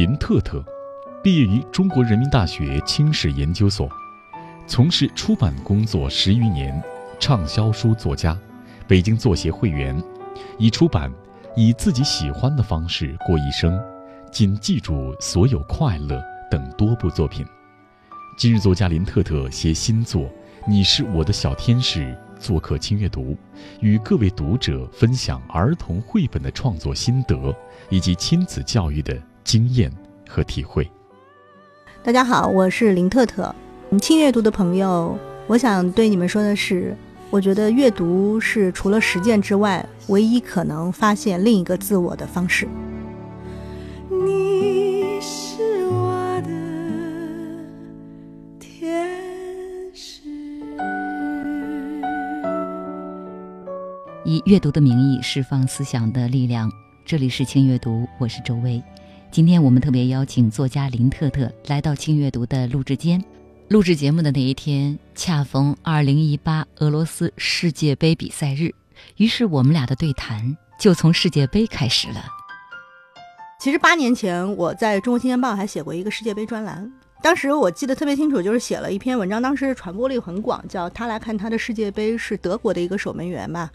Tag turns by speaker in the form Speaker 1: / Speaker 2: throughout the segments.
Speaker 1: 林特特，毕业于中国人民大学清史研究所，从事出版工作十余年，畅销书作家，北京作协会员，已出版《以自己喜欢的方式过一生》《仅记住所有快乐》等多部作品。今日作家林特特携新作《你是我的小天使》做客轻阅读，与各位读者分享儿童绘本的创作心得以及亲子教育的经验和体会。
Speaker 2: 大家好，我是林特特。轻阅读的朋友，我想对你们说的是，我觉得阅读是除了实践之外，唯一可能发现另一个自我的方式。
Speaker 3: 你是我的天使。
Speaker 4: 以阅读的名义释放思想的力量。这里是轻阅读，我是周薇。今天我们特别邀请作家林特特来到轻阅读的录制间。录制节目的那一天，恰逢2018俄罗斯世界杯比赛日，于是我们俩的对谈就从世界杯开始了。
Speaker 2: 其实八年前我在中国青年报还写过一个世界杯专栏，当时我记得特别清楚，就是写了一篇文章，当时传播力很广，叫他来看他的世界杯是德国的一个守门员吧，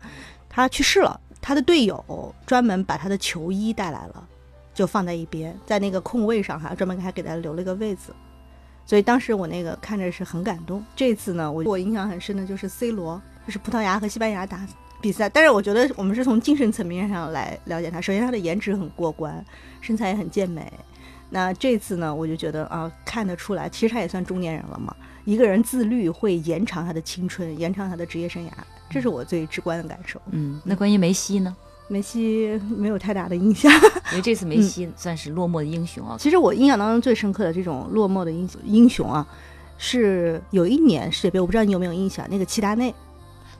Speaker 2: 他去世了，他的队友专门把他的球衣带来了，就放在一边，在那个空位上哈，专门还给他留了一个位子。所以当时我那个看着是很感动。这次呢，我我印象很深的就是 C 罗，就是葡萄牙和西班牙打比赛。但是我觉得我们是从精神层面上来了解他。首先他的颜值很过关，身材也很健美。那这次呢，我就觉得啊，看得出来，其实他也算中年人了嘛。一个人自律会延长他的青春，延长他的职业生涯，这是我最直观的感受。
Speaker 4: 嗯，那关于梅西呢？
Speaker 2: 梅西没有太大的印象，
Speaker 4: 因为这次梅西算是落寞的英雄啊。
Speaker 2: 其实我印象当中最深刻的这种落寞的英英雄啊，是有一年世界杯，我不知道你有没有印象，那个齐达内，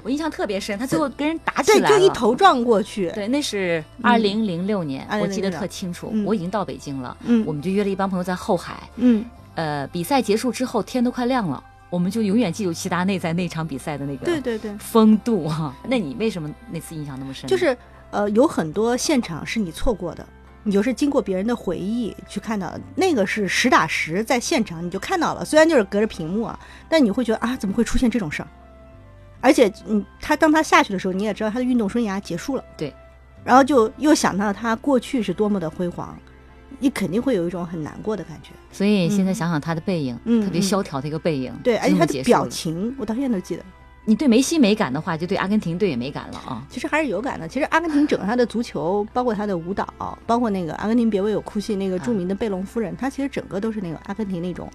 Speaker 4: 我印象特别深，他最后跟人打起，来了，
Speaker 2: 就一头撞过去。
Speaker 4: 对，那是二零零六年，
Speaker 2: 嗯
Speaker 4: 我记得特清楚。
Speaker 2: 嗯。
Speaker 4: 我已经到北京了，
Speaker 2: 嗯。
Speaker 4: 我们就约了一帮朋友在后海。
Speaker 2: 嗯，
Speaker 4: 呃，比赛结束之后，天都快亮了，我们就永远记住齐达内在那场比赛的那个
Speaker 2: 对对对，
Speaker 4: 风度哈、那你为什么那次印象那么深？
Speaker 2: 就是呃，有很多现场是你错过的，你就是经过别人的回忆去看到的，那个是实打实在现场你就看到了，虽然就是隔着屏幕啊，但你会觉得啊，怎么会出现这种事儿？而且，嗯，他当他下去的时候，你也知道他的运动生涯结束了，
Speaker 4: 对，
Speaker 2: 然后就又想到他过去是多么的辉煌，你肯定会有一种很难过的感觉。
Speaker 4: 所以现在想想他的背影，
Speaker 2: 嗯
Speaker 4: 特别萧条的一个背影，
Speaker 2: 对，而且他的表。情，我到现在都记得。
Speaker 4: 你对梅西没感的话，就对阿根廷队也没感了啊。
Speaker 2: 其实还是有感的。其实阿根廷整个他的足球，包括他的舞蹈，包括那个阿根廷别为我哭泣那个著名的贝隆夫人，她其实整个都是那个阿根廷那种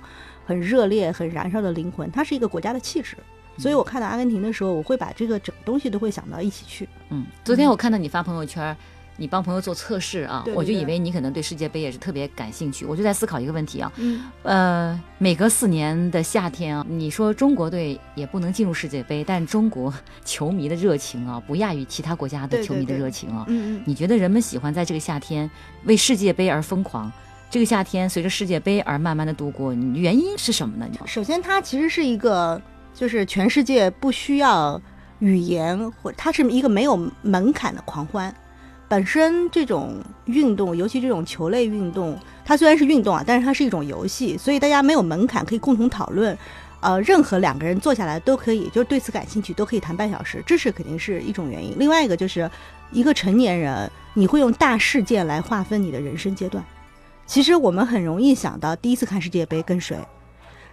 Speaker 2: 很热烈、很燃烧的灵魂，它是一个国家的气质。所以我看到阿根廷的时候，我会把这个整个东西都会想到一起去。
Speaker 4: 嗯，昨天我看到你发朋友圈，你帮朋友做测试啊，
Speaker 2: 对对
Speaker 4: 我就以为你可能对世界杯也是特别感兴趣，我就在思考一个问题啊，
Speaker 2: 嗯，
Speaker 4: 呃，每隔四年的夏天啊，你说中国队也不能进入世界杯，但中国球迷的热情啊，不亚于其他国家的球迷的热情啊。
Speaker 2: 嗯嗯，
Speaker 4: 你觉得人们喜欢在这个夏天为世界杯而疯狂？这个夏天随着世界杯而慢慢的度过，原因是什么呢？
Speaker 2: 首先它其实是一个，就是全世界不需要语言或它是一个没有门槛的狂欢。本身这种运动，尤其这种球类运动，它虽然是运动啊，但是它是一种游戏，所以大家没有门槛，可以共同讨论。呃，任何两个人坐下来都可以，就对此感兴趣，都可以谈半小时，这是肯定是一种原因。另外一个就是，一个成年人，你会用大事件来划分你的人生阶段。其实我们很容易想到第一次看世界杯跟谁，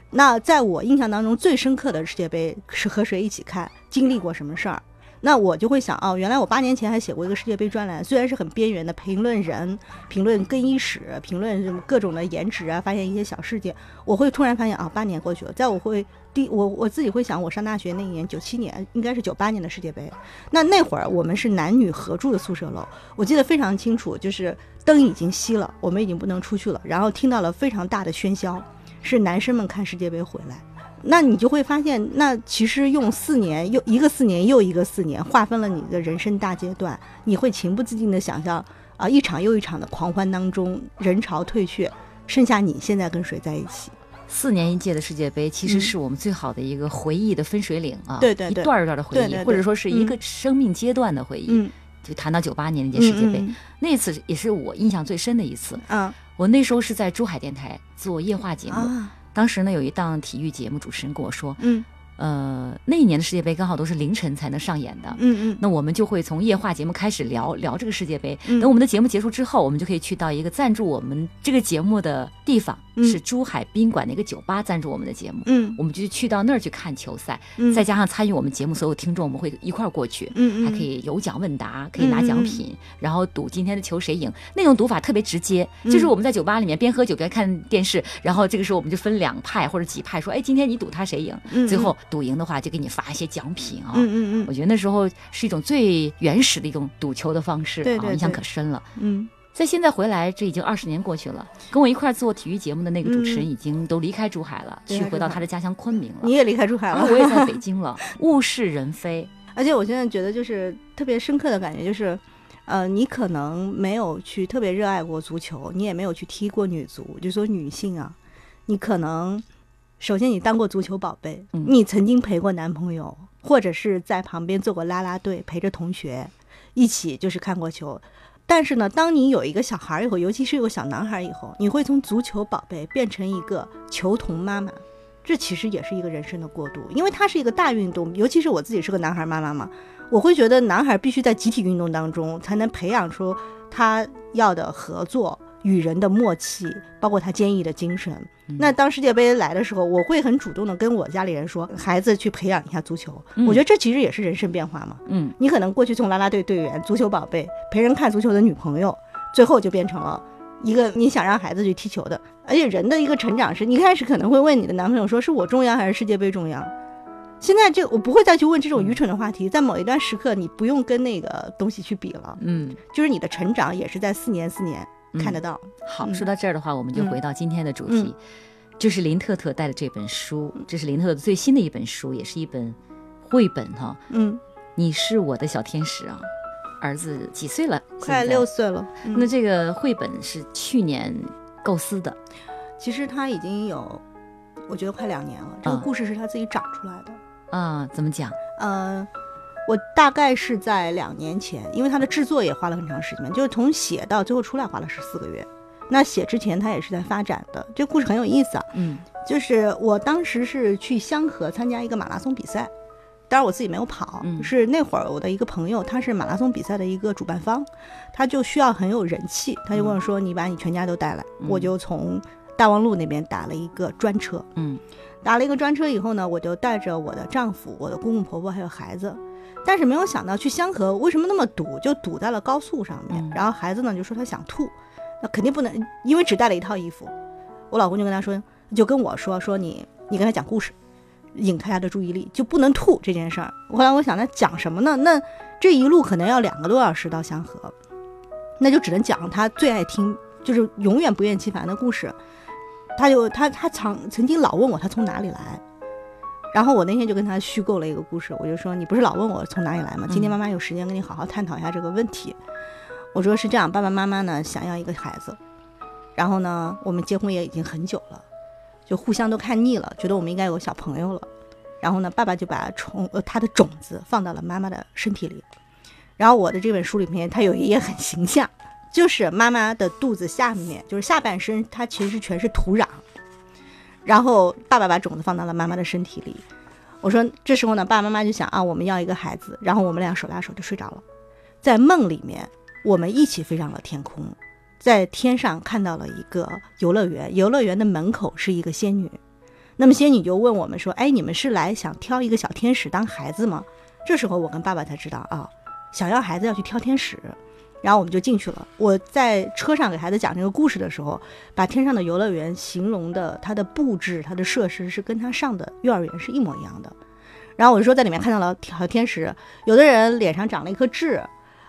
Speaker 2: 那在我印象当中最深刻的世界杯是和谁一起看，经历过什么事儿？那我就会想，哦，原来我八年前还写过一个世界杯专栏，虽然是很边缘的评论人、评论更衣室、评论各种的颜值啊，发现一些小事件，我会突然发现啊，八年过去了，在我会第我我自己会想，我上大学那一年九七年，应该是九八年的世界杯，那那会儿我们是男女合住的宿舍楼，我记得非常清楚，就是灯已经熄了，我们已经不能出去了，然后听到了非常大的喧嚣，是男生们看世界杯回来。那你就会发现，那其实用四年又一个四年又一个四年划分了你的人生大阶段，你会情不自禁的想象啊，一场又一场的狂欢当中，人潮退却，剩下你现在跟谁在一起？
Speaker 4: 四年一届的世界杯，其实
Speaker 2: 嗯
Speaker 4: 是我们最好的一个回忆的分水岭啊，
Speaker 2: 对对对
Speaker 4: 一段一段的回忆，
Speaker 2: 对对对
Speaker 4: 或者说是一个
Speaker 2: 嗯
Speaker 4: 生命阶段的回忆。
Speaker 2: 嗯，
Speaker 4: 就谈到九八年那届世界杯，
Speaker 2: 嗯
Speaker 4: 那次也是我印象最深的一次。
Speaker 2: 嗯
Speaker 4: 我那时候是在珠海电台做夜话节目，
Speaker 2: 啊
Speaker 4: 当时呢有一档体育节目，主持人跟我说，
Speaker 2: 嗯。
Speaker 4: 呃，那一年的世界杯刚好都是凌晨才能上演的。
Speaker 2: 嗯嗯。
Speaker 4: 那我们就会从夜话节目开始聊聊这个世界杯。
Speaker 2: 嗯。
Speaker 4: 等我们的节目结束之后，我们就可以去到一个赞助我们这个节目的地方，
Speaker 2: 嗯。
Speaker 4: 是珠海宾馆的一个酒吧赞助我们的节目。
Speaker 2: 嗯。
Speaker 4: 我们就去到那儿去看球赛，
Speaker 2: 嗯。
Speaker 4: 再加上参与我们节目所有听众，我们会一块儿过去，
Speaker 2: 嗯嗯
Speaker 4: 还可以有奖问答，可以拿奖品，然后赌今天的球谁赢。那种赌法特别直接，
Speaker 2: 嗯。
Speaker 4: 就是我们在酒吧里面边喝酒边看电视，然后这个时候我们就分两派或者几派，说，哎，今天你赌他谁赢，
Speaker 2: 嗯。
Speaker 4: 最后赌赢的话就给你发一些奖品啊。
Speaker 2: 嗯嗯嗯
Speaker 4: 我觉得那时候是一种最原始的一种赌球的方式啊，
Speaker 2: 对对
Speaker 4: 印象可深了。
Speaker 2: 嗯
Speaker 4: 在现在回来，这已经二十年过去了，跟我一块做体育节目的那个主持人已经都离开珠海了，去回到他的家乡昆明了
Speaker 2: 你。也离开珠海了，
Speaker 4: 我也在北京了，物是人非。
Speaker 2: 而且我现在觉得就是特别深刻的感觉就是。呃，你可能没有去特别热爱过足球，你也没有去踢过女足。就说女性啊，你可能首先你当过足球宝贝，
Speaker 4: 嗯
Speaker 2: 你曾经陪过男朋友，或者是在旁边做过拉拉队，陪着同学一起就是看过球。但是呢，当你有一个小孩儿以后，尤其是有个小男孩儿以后，你会从足球宝贝变成一个球童妈妈。这其实也是一个人生的过渡，因为它是一个大运动，尤其是我自己是个男孩妈妈嘛，我会觉得男孩必须在集体运动当中才能培养出他要的合作、与人的默契，包括他坚毅的精神。那当世界杯来的时候，我会很主动的跟我家里人说，孩子去培养一下足球。
Speaker 4: 嗯
Speaker 2: 我觉得这其实也是人生变化嘛。
Speaker 4: 嗯
Speaker 2: 你可能过去从啦啦队队员、足球宝贝、陪人看足球的女朋友，最后就变成了一个你想让孩子去踢球的。而且人的一个成长是，你一开始可能会问你的男朋友说是我重要还是世界杯重要？现在就我不会再去问这种愚蠢的话题，在某一段时刻，你不用跟那个东西去比了，
Speaker 4: 嗯，
Speaker 2: 就是你的成长也是在四年四年
Speaker 4: 嗯
Speaker 2: 看得到。
Speaker 4: 好，
Speaker 2: 嗯
Speaker 4: 说到这儿的话，我们就
Speaker 2: 嗯
Speaker 4: 回到今天的主题，这是林特特带的这本书，这是林特特最新的一本书，也是一本绘本哈。
Speaker 2: 嗯，
Speaker 4: 你是我的小天使啊，儿子几岁了？
Speaker 2: 快六岁了。嗯
Speaker 4: 那这个绘本是去年构思的，
Speaker 2: 其实他已经有，我觉得快两年了。这个
Speaker 4: 啊
Speaker 2: 故事是他自己长出来的。
Speaker 4: 啊，怎么讲？
Speaker 2: 呃，我大概是在两年前，因为它的制作也花了很长时间，就是从写到最后出来花了十四个月。那写之前它也是在发展的，这故事很有意思啊。
Speaker 4: 嗯
Speaker 2: 就是我当时是去香河参加一个马拉松比赛，当然我自己没有跑，
Speaker 4: 嗯
Speaker 2: 是那会儿我的一个朋友，他是马拉松比赛的一个主办方，他就需要很有人气，他就跟我说：“你把你全家都带来。
Speaker 4: 嗯
Speaker 2: 我就从大望路那边打了一个专车，
Speaker 4: 嗯
Speaker 2: 打了一个专车以后呢，我就带着我的丈夫、我的公公婆婆还有孩子，但是没有想到去香河为什么那么堵，就堵在了高速上面。
Speaker 4: 嗯
Speaker 2: 然后孩子呢就说他想吐，那肯定不能，因为只带了一套衣服。我老公就跟他说，就跟我说说你你跟他讲故事，引开他的注意力，就不能吐这件事儿。后来我想，那讲什么呢？那这一路可能要两个多小时到香河，那就只能讲他最爱听，就是永远不厌其烦的故事。他就他他曾曾经老问我他从哪里来，然后我那天就跟他虚构了一个故事，我就说你不是老问我从哪里来吗？今天妈妈有时间跟你好好探讨一下这个问题。我说是这样，爸爸妈妈呢想要一个孩子，然后呢我们结婚也已经很久了，就互相都看腻了，觉得我们应该有个小朋友了。然后呢，爸爸就把虫呃他的种子放到了妈妈的身体里。然后我的这本书里面，它有一页很形象，就是妈妈的肚子下面，就是下半身，它其实全是土壤。然后爸爸把种子放到了妈妈的身体里。我说这时候呢，爸爸妈妈就想啊，我们要一个孩子。然后我们俩手拉手就睡着了，在梦里面，我们一起飞上了天空，在天上看到了一个游乐园，游乐园的门口是一个仙女。那么仙女就问我们说：“哎，你们是来想挑一个小天使当孩子吗？”这时候我跟爸爸才知道啊，想要孩子要去挑天使。然后我们就进去了。我在车上给孩子讲这个故事的时候，把天上的游乐园形容的它的布置、它的设施是跟他上的幼儿园是一模一样的。然后我就说在里面看到了小天使，有的人脸上长了一颗痣，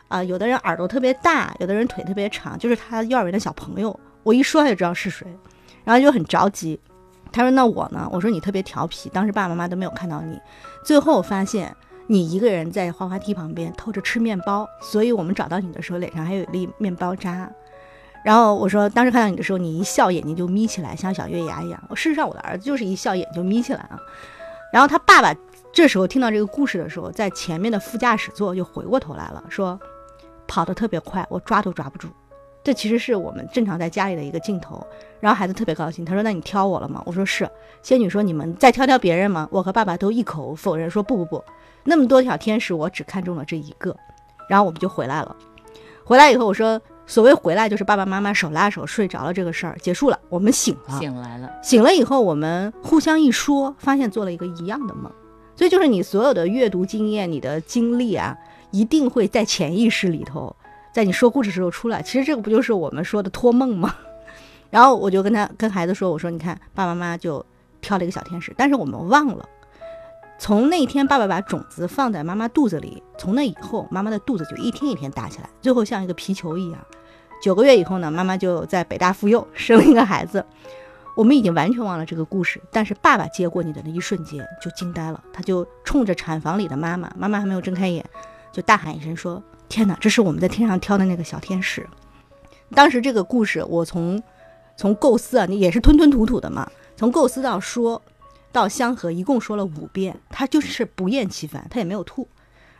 Speaker 2: 啊、有的人耳朵特别大，有的人腿特别长，就是他幼儿园的小朋友。我一说他就知道是谁，然后就很着急。他说：“那我呢？”我说：“你特别调皮，当时爸爸妈妈都没有看到你。最后发现你一个人在滑滑梯旁边偷着吃面包，所以我们找到你的时候脸上还有一粒面包渣。然后我说，当时看到你的时候，你一笑眼睛就眯起来，像小月牙一样。我事实上我的儿子就是一笑眼就眯起来啊。然后他爸爸这时候听到这个故事的时候，在前面的副驾驶座就回过头来了，说：“跑得特别快，我抓都抓不住。这其实是我们正常在家里的一个镜头。然后孩子特别高兴，他说：“那你挑我了吗？”我说：“是。”仙女说：“你们再挑挑别人吗？”我和爸爸都一口否认说：“不不不，那么多小天使，我只看中了这一个。”然后我们就回来了。回来以后，我说：“所谓回来，就是爸爸妈妈手拉手睡着了这个事儿结束了，我们醒了。
Speaker 4: 醒来了，
Speaker 2: 醒了以后，我们互相一说，发现做了一个一样的梦。所以就是你所有的阅读经验、你的经历啊，一定会在潜意识里头，在你说故事时候出来。其实这个不就是我们说的托梦吗？然后我就跟他跟孩子说：“我说你看，爸爸妈妈就挑了一个小天使，但是我们忘了，从那天爸爸把种子放在妈妈肚子里，从那以后，妈妈的肚子就一天一天大起来，最后像一个皮球一样。九个月以后呢，妈妈就在北大妇幼生了一个孩子。我们已经完全忘了这个故事，但是爸爸接过你的那一瞬间就惊呆了，他就冲着产房里的妈妈，妈妈还没有睁开眼，就大喊一声说：“天哪，这是我们在天上挑的那个小天使！”当时这个故事，我从从构思啊，你也是吞吞吐吐的嘛，从构思到说到香河，一共说了五遍，他就是不厌其烦，他也没有吐。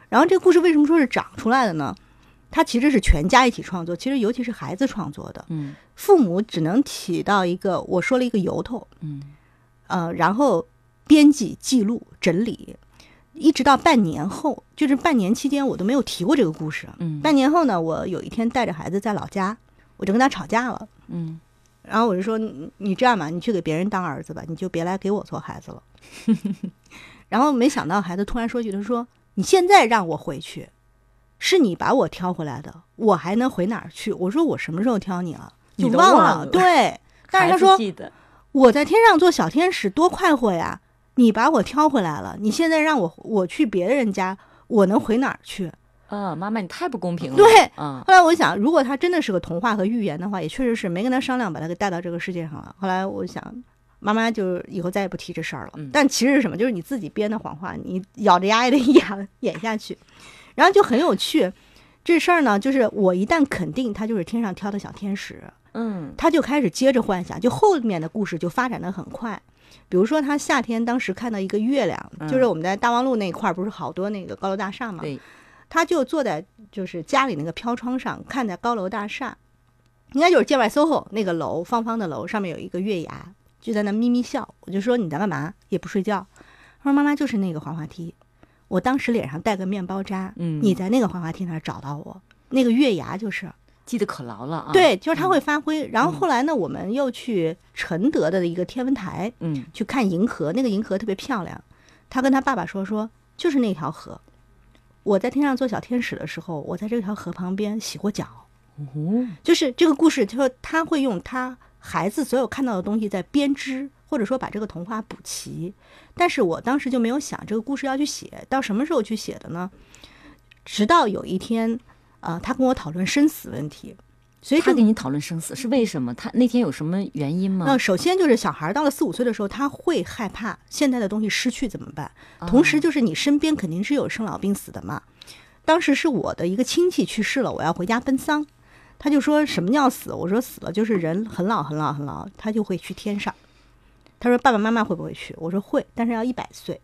Speaker 2: 然后这个故事为什么说是长出来的呢？它其实是全家一起创作，其实尤其是孩子创作的，
Speaker 4: 嗯
Speaker 2: 父母只能起到一个我说了一个由头，
Speaker 4: 嗯
Speaker 2: 呃，然后编辑、记录、整理，一直到半年后，就是半年期间我都没有提过这个故事。
Speaker 4: 嗯
Speaker 2: 半年后呢，我有一天带着孩子在老家，我就跟他吵架了。
Speaker 4: 嗯
Speaker 2: 然后我就说你你这样吧，你去给别人当儿子吧，你就别来给我做孩子了。然后没想到孩子突然说句，他说：“你现在让我回去，是你把我挑回来的，我还能回哪儿去？”我说：“我什么时候挑你了？就忘
Speaker 4: 了
Speaker 2: 对，但是他说我在天上做小天使多快活呀！你把我挑回来了，你现在让我我去别人家，我能回哪儿去？
Speaker 4: 啊，妈妈你太不公平了。
Speaker 2: 对
Speaker 4: 啊，
Speaker 2: 后来我想，如果他真的是个童话和寓言的话，也确实是没跟他商量，把他给带到这个世界上了。后来我想，妈妈就以后再也不提这事儿了。
Speaker 4: 嗯
Speaker 2: 但其实是什么？就是你自己编的谎话，你咬着牙也得 演演下去，然后就很有趣。这事儿呢，就是我一旦肯定他就是天上挑的小天使，
Speaker 4: 嗯
Speaker 2: 他就开始接着幻想，就后面的故事就发展的很快。比如说，他夏天当时看到一个月亮，
Speaker 4: 嗯
Speaker 2: 就是我们在大望路那块儿，不是好多那个高楼大厦嘛？
Speaker 4: 对，
Speaker 2: 他就坐在就是家里那个飘窗上，看着高楼大厦，应该就是建外 SOHO 那个楼，方方的楼上面有一个月牙，就在那咪咪笑。我就说你在干嘛？也不睡觉。他说妈妈就是那个滑滑梯，我当时脸上带个面包渣，
Speaker 4: 嗯
Speaker 2: 你在那个滑滑梯那儿找到我，那个月牙就是。
Speaker 4: 记得可牢了啊。，
Speaker 2: 对，就是他会发挥。然后后来呢，我们又去承德的一个天文台
Speaker 4: 嗯
Speaker 2: 去看银河，那个银河特别漂亮。他跟他爸爸说说，就是那条河。我在天上做小天使的时候，我在这条河旁边洗过脚。
Speaker 4: 哦，
Speaker 2: 就是这个故事，就说他会用他孩子所有看到的东西在编织，或者说把这个童话补齐。但是我当时就没有想这个故事要去写，到什么时候去写的呢？直到有一天，呃，他跟我讨论生死问题，所以
Speaker 4: 他跟你讨论生死是为什么？他那天有什么原因吗？
Speaker 2: 那首先就是小孩到了四五岁的时候，他会害怕现在的东西失去怎么办？同时就是你身边肯定是有生老病死的嘛。当时是我的一个亲戚去世了，我要回家奔丧，他就说什么叫死？我说死了就是人很老很老很老，他就会去天上。他说爸爸妈妈会不会去？我说会，但是要一百岁。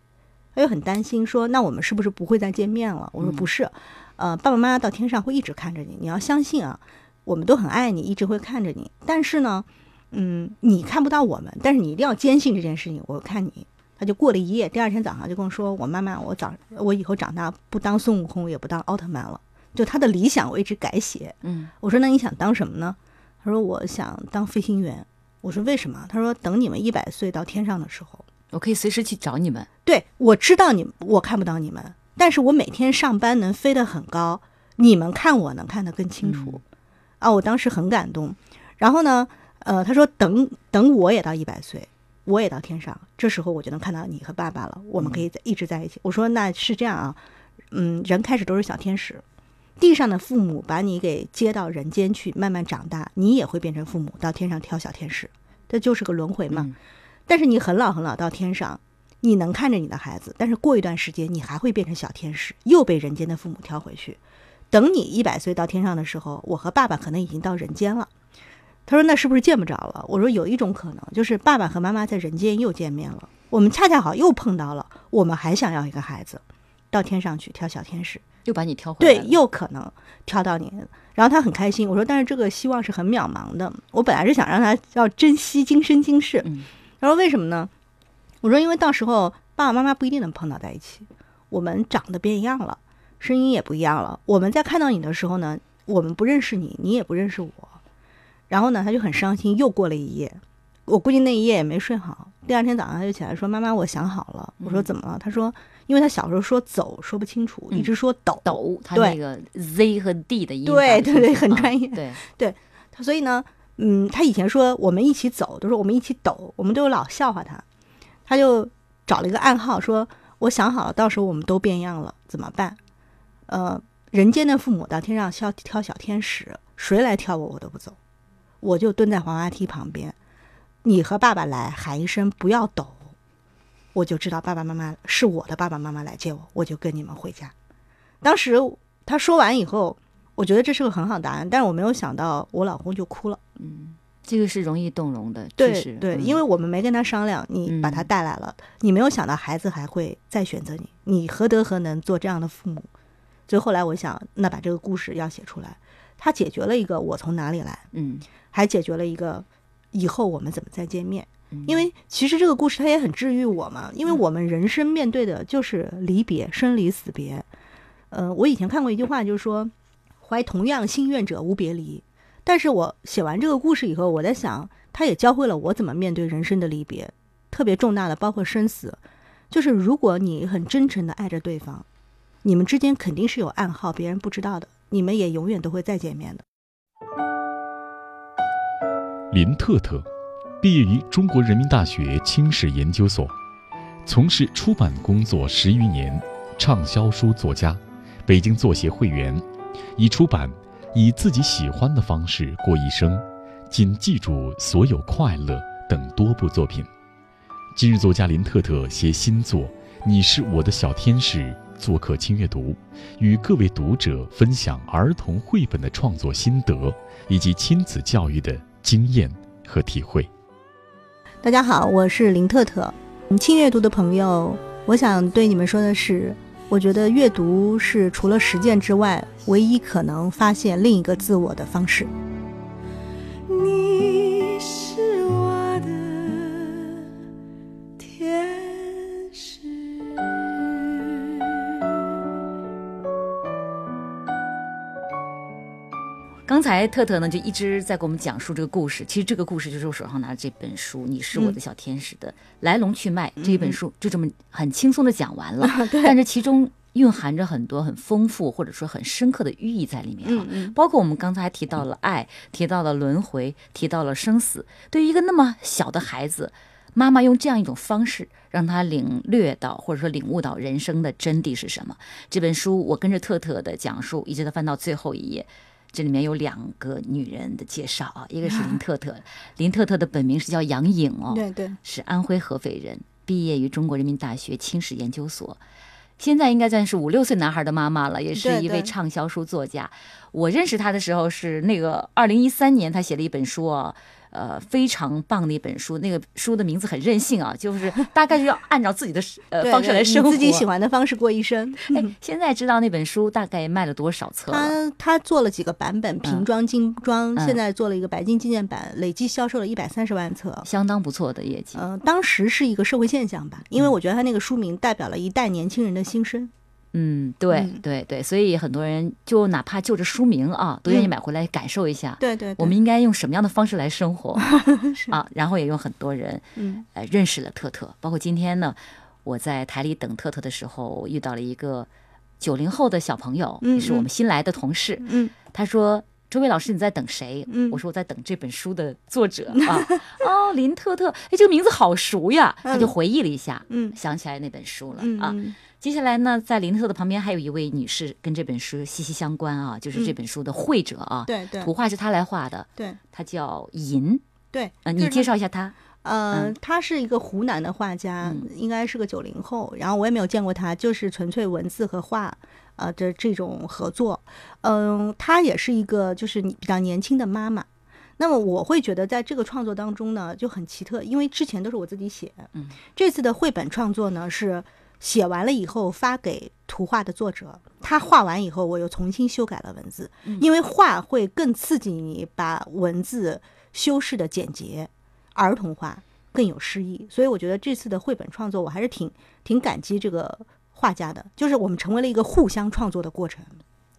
Speaker 2: 他又很担心说，那我们是不是不会再见面了？我说不是，呃，爸爸妈妈到天上会一直看着你，你要相信啊，我们都很爱你，一直会看着你。但是呢，嗯，你看不到我们，但是你一定要坚信这件事情。我看你，他就过了一夜，第二天早上就跟我说：“我妈妈，我早我以后长大不当孙悟空，也不当奥特曼了。”就他的理想我一直改写。
Speaker 4: 嗯
Speaker 2: 我说：“那你想当什么呢？”他说：“我想当飞行员。”我说：“为什么？”他说：“等你们一百岁到天上的时候，
Speaker 4: 我可以随时去找你们。
Speaker 2: 对我知道你我看不到你们，但是我每天上班能飞得很高，你们看我能看得更清楚。啊，我当时很感动。然后呢，呃，他说等等我也到一百岁，我也到天上，这时候我就能看到你和爸爸了，我们可以在一直在一起。我说那是这样啊，嗯，人开始都是小天使，地上的父母把你给接到人间去，慢慢长大，你也会变成父母，到天上挑小天使，这就是个轮回嘛。
Speaker 4: 嗯
Speaker 2: 但是你很老很老到天上，你能看着你的孩子，但是过一段时间你还会变成小天使，又被人间的父母挑回去。等你一百岁到天上的时候，我和爸爸可能已经到人间了。他说：“那是不是见不着了？”我说：“有一种可能，就是爸爸和妈妈在人间又见面了，我们恰恰好又碰到了，我们还想要一个孩子，到天上去挑小天使，
Speaker 4: 又把你挑回来
Speaker 2: 对，又可能挑到你。然后他很开心，我说但是这个希望是很渺茫的。我本来是想让他要珍惜今生今世，
Speaker 4: 嗯
Speaker 2: 他说为什么呢？我说因为到时候爸爸妈妈不一定能碰到在一起，我们长得变样了，声音也不一样了。我们在看到你的时候呢，我们不认识你，你也不认识我。然后呢，他就很伤心，又过了一夜。我估计那一夜也没睡好。第二天早上他就起来说：“妈妈，我想好了。”我说：“怎么了？”他说：“因为他小时候说走说不清楚，
Speaker 4: 嗯
Speaker 2: 一直说抖。
Speaker 4: 抖，
Speaker 2: 他
Speaker 4: 那个 Z 和 D 的音
Speaker 2: 对对对很专业
Speaker 4: 对，
Speaker 2: 他所以呢，嗯，他以前说我们一起走，都说我们一起抖，我们都有老笑话他。他就找了一个暗号，说我想好了，到时候我们都变样了，怎么办？呃，人间的父母到天上挑挑小天使，谁来挑我我都不走，我就蹲在黄花梯旁边，你和爸爸来喊一声不要抖，我就知道爸爸妈妈是我的爸爸妈妈来接我，我就跟你们回家。当时他说完以后，我觉得这是个很好答案，但是我没有想到我老公就哭了。
Speaker 4: 嗯，这个是容易动容的，确
Speaker 2: 对
Speaker 4: 实
Speaker 2: 对，
Speaker 4: 嗯
Speaker 2: 因为我们没跟他商量，你把他
Speaker 4: 嗯
Speaker 2: 带来了，你没有想到孩子还会再选择你，你何德何能做这样的父母？所以后来我想，那把这个故事要写出来，它解决了一个我从哪里来，
Speaker 4: 嗯，
Speaker 2: 还解决了一个以后我们怎么再见面。
Speaker 4: 嗯
Speaker 2: 因为其实这个故事它也很治愈我嘛，因为我们人生面对的就是离别、生离死别。呃，我以前看过一句话，就是说“怀同样心愿者无别离”。但是我写完这个故事以后，我在想，它也教会了我怎么面对人生的离别，特别重大的，包括生死。就是如果你很真诚的爱着对方，你们之间肯定是有暗号，别人不知道的，你们也永远都会再见面的。
Speaker 1: 林特特，毕业于中国人民大学清史研究所，从事出版工作十余年，畅销书作家，北京作协会员，已出版《以自己喜欢的方式过一生》《仅记住所有快乐》等多部作品。今日作家林特特携新作《你是我的小天使》做客轻阅读，与各位读者分享儿童绘本的创作心得以及亲子教育的经验和体会。
Speaker 2: 大家好，我是林特特。嗯轻阅读的朋友，我想对你们说的是，我觉得阅读是除了实践之外，唯一可能发现另一个自我的方式。
Speaker 4: 刚才特特呢就一直在给我们讲述这个故事，其实这个故事就是我手上拿的这本书《你是我的小天使》的来龙去脉。这一本书就这么很轻松的讲完了，但是其中蕴含着很多很丰富或者说很深刻的寓意在里面包括我们刚才提到了爱，提到了轮回，提到了生死。对于一个那么小的孩子，妈妈用这样一种方式让他领略到或者说领悟到人生的真谛是什么。这本书我跟着特特的讲述，一直到翻到最后一页。这里面有两个女人的介绍啊，一个是林特特，林特特的本名是叫杨颖哦，
Speaker 2: 对对，
Speaker 4: 是安徽合肥人，毕业于中国人民大学清史研究所，现在应该算是五六岁男孩的妈妈了，也是一位畅销书作家。我认识他的时候是那个二零一三年，他写了一本书啊。呃，非常棒的一本书，那个书的名字很任性啊，就是大概就要按照自己的呃方式来生活。
Speaker 2: 自己喜欢的方式过一生。
Speaker 4: 哎，现在知道那本书大概卖了多少册了？
Speaker 2: 他他做了几个版本，瓶装、精装，
Speaker 4: 嗯
Speaker 2: 现在做了一个白金纪念版，累计销售了一百三十万册。
Speaker 4: 相当不错的业绩。
Speaker 2: 嗯、当时是一个社会现象吧，因为我觉得他那个书名代表了一代年轻人的心声。
Speaker 4: 嗯，对、
Speaker 2: 嗯
Speaker 4: 对对，所以很多人就哪怕就着书名啊，都愿意
Speaker 2: 嗯
Speaker 4: 买回来感受一下。
Speaker 2: 对对
Speaker 4: 我们应该用什么样的方式来生活 啊？然后也有很多人
Speaker 2: 嗯
Speaker 4: 呃认识了特特，包括今天呢，我在台里等特特的时候，我遇到了一个九零后的小朋友，
Speaker 2: 嗯
Speaker 4: 也是我们新来的同事。
Speaker 2: 嗯
Speaker 4: 他说：“周伟老师，你在等谁？”
Speaker 2: 嗯
Speaker 4: 我说：“我在等这本书的作者 啊。”哦，林特特，哎，这个名字好熟呀！他就
Speaker 2: 嗯
Speaker 4: 回忆了一下，
Speaker 2: 嗯
Speaker 4: 想起来那本书了、
Speaker 2: 嗯
Speaker 4: 啊。
Speaker 2: 嗯
Speaker 4: 接下来呢，在林特特的旁边还有一位女士跟这本书息息相关啊，就是这本书的绘者啊，
Speaker 2: 对对
Speaker 4: 图画是她来画的，
Speaker 2: 对
Speaker 4: 她叫银。
Speaker 2: 对，
Speaker 4: 呃，你介绍一下她。
Speaker 2: 呃，
Speaker 4: 嗯
Speaker 2: 他是一个湖南的画家，
Speaker 4: 嗯
Speaker 2: 应该是个九零后，然后我也没有见过他，就是纯粹文字和画，呃的这种合作。嗯、他也是一个就是你比较年轻的妈妈。那么我会觉得在这个创作当中呢就很奇特，因为之前都是我自己写，
Speaker 4: 嗯，
Speaker 2: 这次的绘本创作呢是写完了以后发给图画的作者，他画完以后，我又重新修改了文字，因为画会更刺激你把文字修饰的简洁、儿童化，更有诗意。所以我觉得这次的绘本创作，我还是挺挺感激这个画家的，就是我们成为了一个互相创作的过程。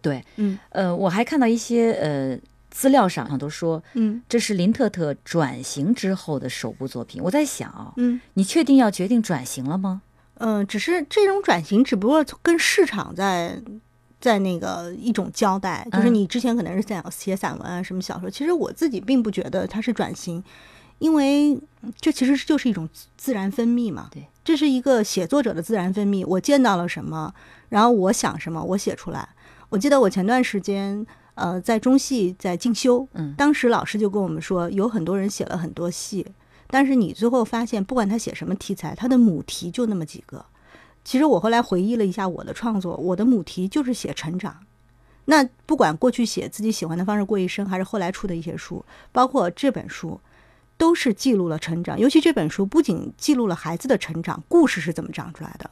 Speaker 4: 对，
Speaker 2: 嗯
Speaker 4: 呃，我还看到一些呃资料上上都说
Speaker 2: 嗯
Speaker 4: 这是林特特转型之后的首部作品。我在想啊，
Speaker 2: 嗯
Speaker 4: 你确定要决定转型了吗？
Speaker 2: 嗯、呃只是这种转型，只不过跟市场在。在那个一种交代，就是
Speaker 4: 嗯
Speaker 2: 你之前可能是想写散文啊，什么小说，其实我自己并不觉得它是转型，因为这其实就是一种自自然分泌嘛。
Speaker 4: 对，
Speaker 2: 这是一个写作者的自然分泌。我见到了什么，然后我想什么，我写出来。我记得我前段时间呃在中戏在进修，
Speaker 4: 嗯
Speaker 2: 当时老师就跟我们说，有很多人写了很多戏，但是你最后发现，不管他写什么题材，他的母题就那么几个。其实我后来回忆了一下我的创作，我的母题就是写成长。那不管过去写自己喜欢的方式过一生，还是后来出的一些书，包括这本书，都是记录了成长。尤其这本书不仅记录了孩子的成长，故事是怎么长出来的，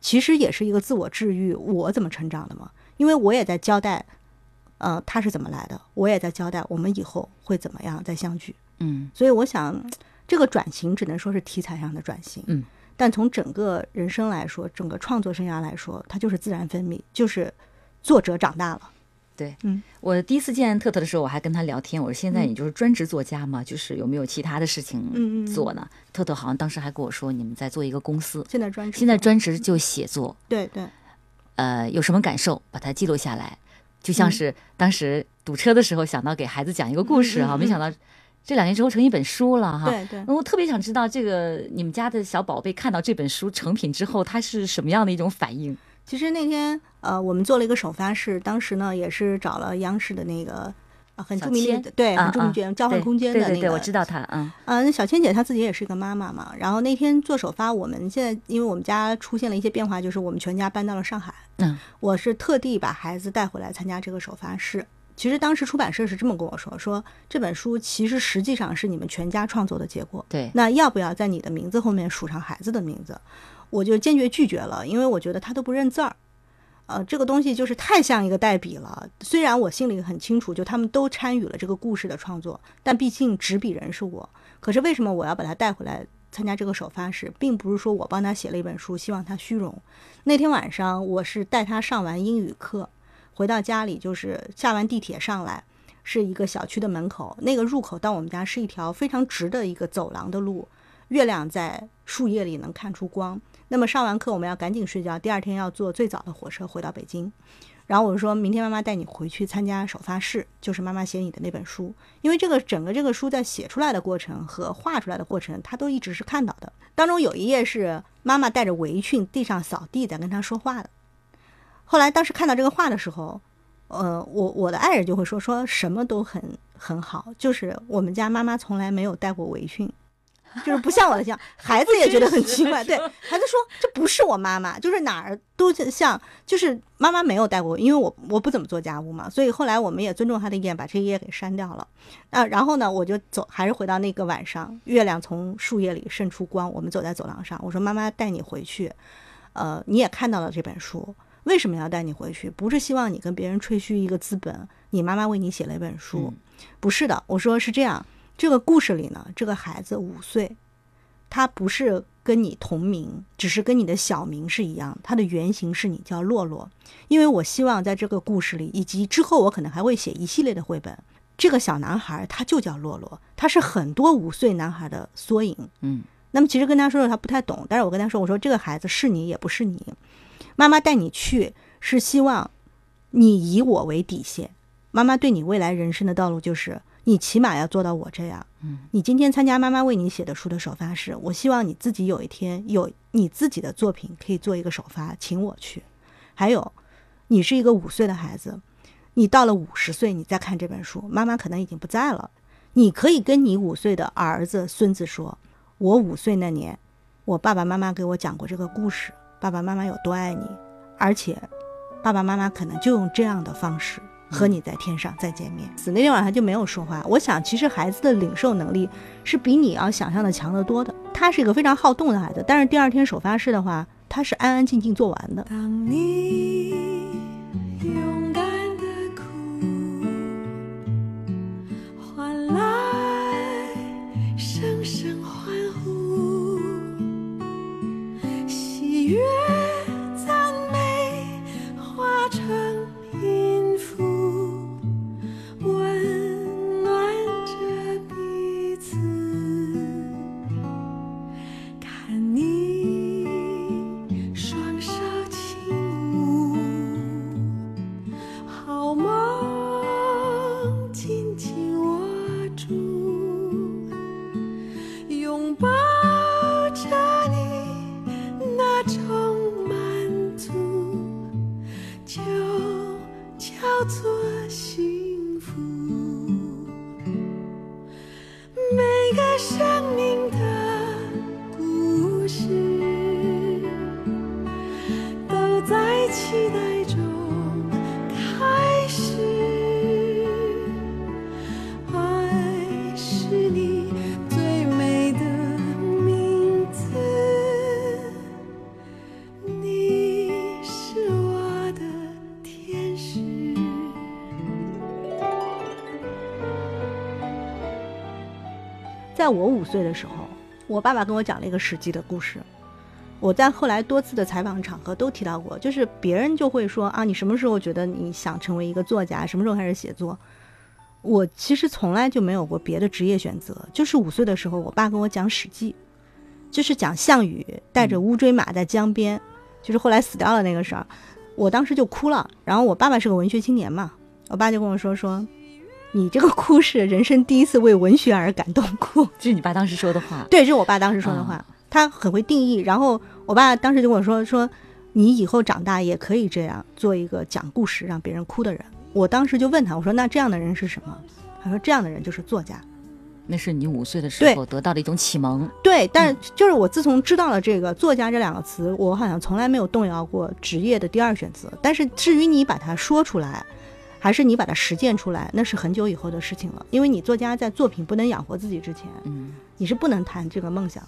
Speaker 2: 其实也是一个自我治愈，我怎么成长的嘛。因为我也在交代，呃，他是怎么来的，我也在交代我们以后会怎么样再相聚。
Speaker 4: 嗯
Speaker 2: 所以我想，这个转型只能说是题材上的转型。
Speaker 4: 嗯，
Speaker 2: 但从整个人生来说，整个创作生涯来说，它就是自然分泌，就是作者长大了。
Speaker 4: 对，
Speaker 2: 嗯，
Speaker 4: 我第一次见特特的时候，我还跟他聊天，我说现在
Speaker 2: 嗯。
Speaker 4: 你就是专职作家嘛，就是有没有其他的事情
Speaker 2: 嗯嗯嗯。
Speaker 4: 做呢？特特好像当时还跟我说，你们在做一个公司，
Speaker 2: 现在专职，
Speaker 4: 现在专职就写作，
Speaker 2: 对对，
Speaker 4: 呃，有什么感受，把它记录下来，就
Speaker 2: 嗯。
Speaker 4: 像是当时堵车的时候想到给孩子讲一个故事哈，
Speaker 2: 嗯嗯嗯
Speaker 4: 没想到这两年之后成一本书了哈。
Speaker 2: 对对。
Speaker 4: 我特别想知道，这个你们家的小宝贝看到这本书成品之后，他是什么样的一种反应？
Speaker 2: 其实那天呃，我们做了一个首发式，当时呢也是找了央视的那个。啊，很著名的对，
Speaker 4: 啊
Speaker 2: 很著名
Speaker 4: 啊
Speaker 2: 的交换空间的那个，
Speaker 4: 对对对，我知道他，嗯
Speaker 2: 啊，那小千姐她自己也是一个妈妈嘛。然后那天做首发，我们现在因为我们家出现了一些变化，就是我们全家搬到了上海。
Speaker 4: 嗯
Speaker 2: 我是特地把孩子带回来参加这个首发式。其实当时出版社是这么跟我说：说这本书其实实际上是你们全家创作的结果。
Speaker 4: 对，
Speaker 2: 那要不要在你的名字后面署上孩子的名字？我就坚决拒绝了，因为我觉得他都不认字儿。呃，这个东西就是太像一个代笔了。虽然我心里很清楚，就他们都参与了这个故事的创作，但毕竟执笔人是我。可是为什么我要把他带回来参加这个首发式，并不是说我帮他写了一本书，希望他虚荣。那天晚上我是带他上完英语课，回到家里就是下完地铁上来，是一个小区的门口，那个入口到我们家是一条非常直的一个走廊的路，月亮在树叶里能看出光。那么上完课我们要赶紧睡觉，第二天要坐最早的火车回到北京。然后我就说明天妈妈带你回去参加首发式，就是妈妈写你的那本书，因为这个整个这个书在写出来的过程和画出来的过程，他都一直是看到的。当中有一页是妈妈带着围裙地上扫地在跟他说话的。后来当时看到这个画的时候，呃，我我的爱人就会说说什么都很很好，就是我们家妈妈从来没有带过围裙。就是不像我的像，孩子也觉得很奇怪。对，孩子说这不是我妈妈，就是哪儿都像，就是妈妈没有带过，因为我我不怎么做家务嘛，所以后来我们也尊重他的意见，把这一页给删掉了。啊，然后呢，我就走，还是回到那个晚上，月亮从树叶里渗出光，我们走在走廊上，我说妈妈带你回去，呃，你也看到了这本书，为什么要带你回去？不是希望你跟别人吹嘘一个资本，你妈妈为你写了一本书，不是的，我说是这样。这个故事里呢，这个孩子五岁，他不是跟你同名，只是跟你的小名是一样，他的原型是你叫洛洛。因为我希望在这个故事里，以及之后我可能还会写一系列的绘本，这个小男孩他就叫洛洛，他是很多五岁男孩的缩影。
Speaker 4: 嗯，
Speaker 2: 那么其实跟他说说他不太懂，但是我跟他说，我说这个孩子是你也不是你，妈妈带你去是希望你以我为底线，妈妈对你未来人生的道路就是。你起码要做到我这样。
Speaker 4: 嗯，
Speaker 2: 你今天参加妈妈为你写的书的首发式，我希望你自己有一天有你自己的作品可以做一个首发，请我去。还有，你是一个五岁的孩子，你到了五十岁你再看这本书，妈妈可能已经不在了。你可以跟你五岁的儿子、孙子说：“我五岁那年，我爸爸妈妈给我讲过这个故事，爸爸妈妈有多爱你，而且爸爸妈妈可能就用这样的方式。”和你在天上再见面。死那天晚上就没有说话。我想，其实孩子的领受能力是比你要想象的强得多的。他是一个非常好动的孩子，但是第二天首发式的话，他是安安静静做完的。
Speaker 3: 当你勇敢的哭，换来在我
Speaker 2: 五岁的时候，我爸爸跟我讲了一个《史记》的故事。我在后来多次的采访场合都提到过，就是别人就会说啊，你什么时候觉得你想成为一个作家？什么时候开始写作？我其实从来就没有过别的职业选择，就是五岁的时候，我爸跟我讲《史记》，就是讲项羽带着乌骓马在江边，就是后来死掉了那个事儿。我当时就哭了，然后我爸爸是个文学青年嘛，我爸就跟我说说，你这个哭是人生第一次为文学而感动哭。
Speaker 4: 这是你爸当时说的话。
Speaker 2: 对，这是我爸当时说的话，他很会定义。然后我爸当时就跟我说说，你以后长大也可以这样做一个讲故事让别人哭的人。我当时就问他，我说那这样的人是什么？他说这样的人就是作家。
Speaker 4: 那是你五岁的时候得到的一种启蒙。
Speaker 2: 对，但就是我自从知道了这个“作家”这两个词，我好像从来没有动摇过职业的第二选择。但是至于你把它说出来，还是你把它实践出来，那是很久以后的事情了。因为你作家在作品不能养活自己之前，
Speaker 4: 嗯，
Speaker 2: 你是不能谈这个梦想。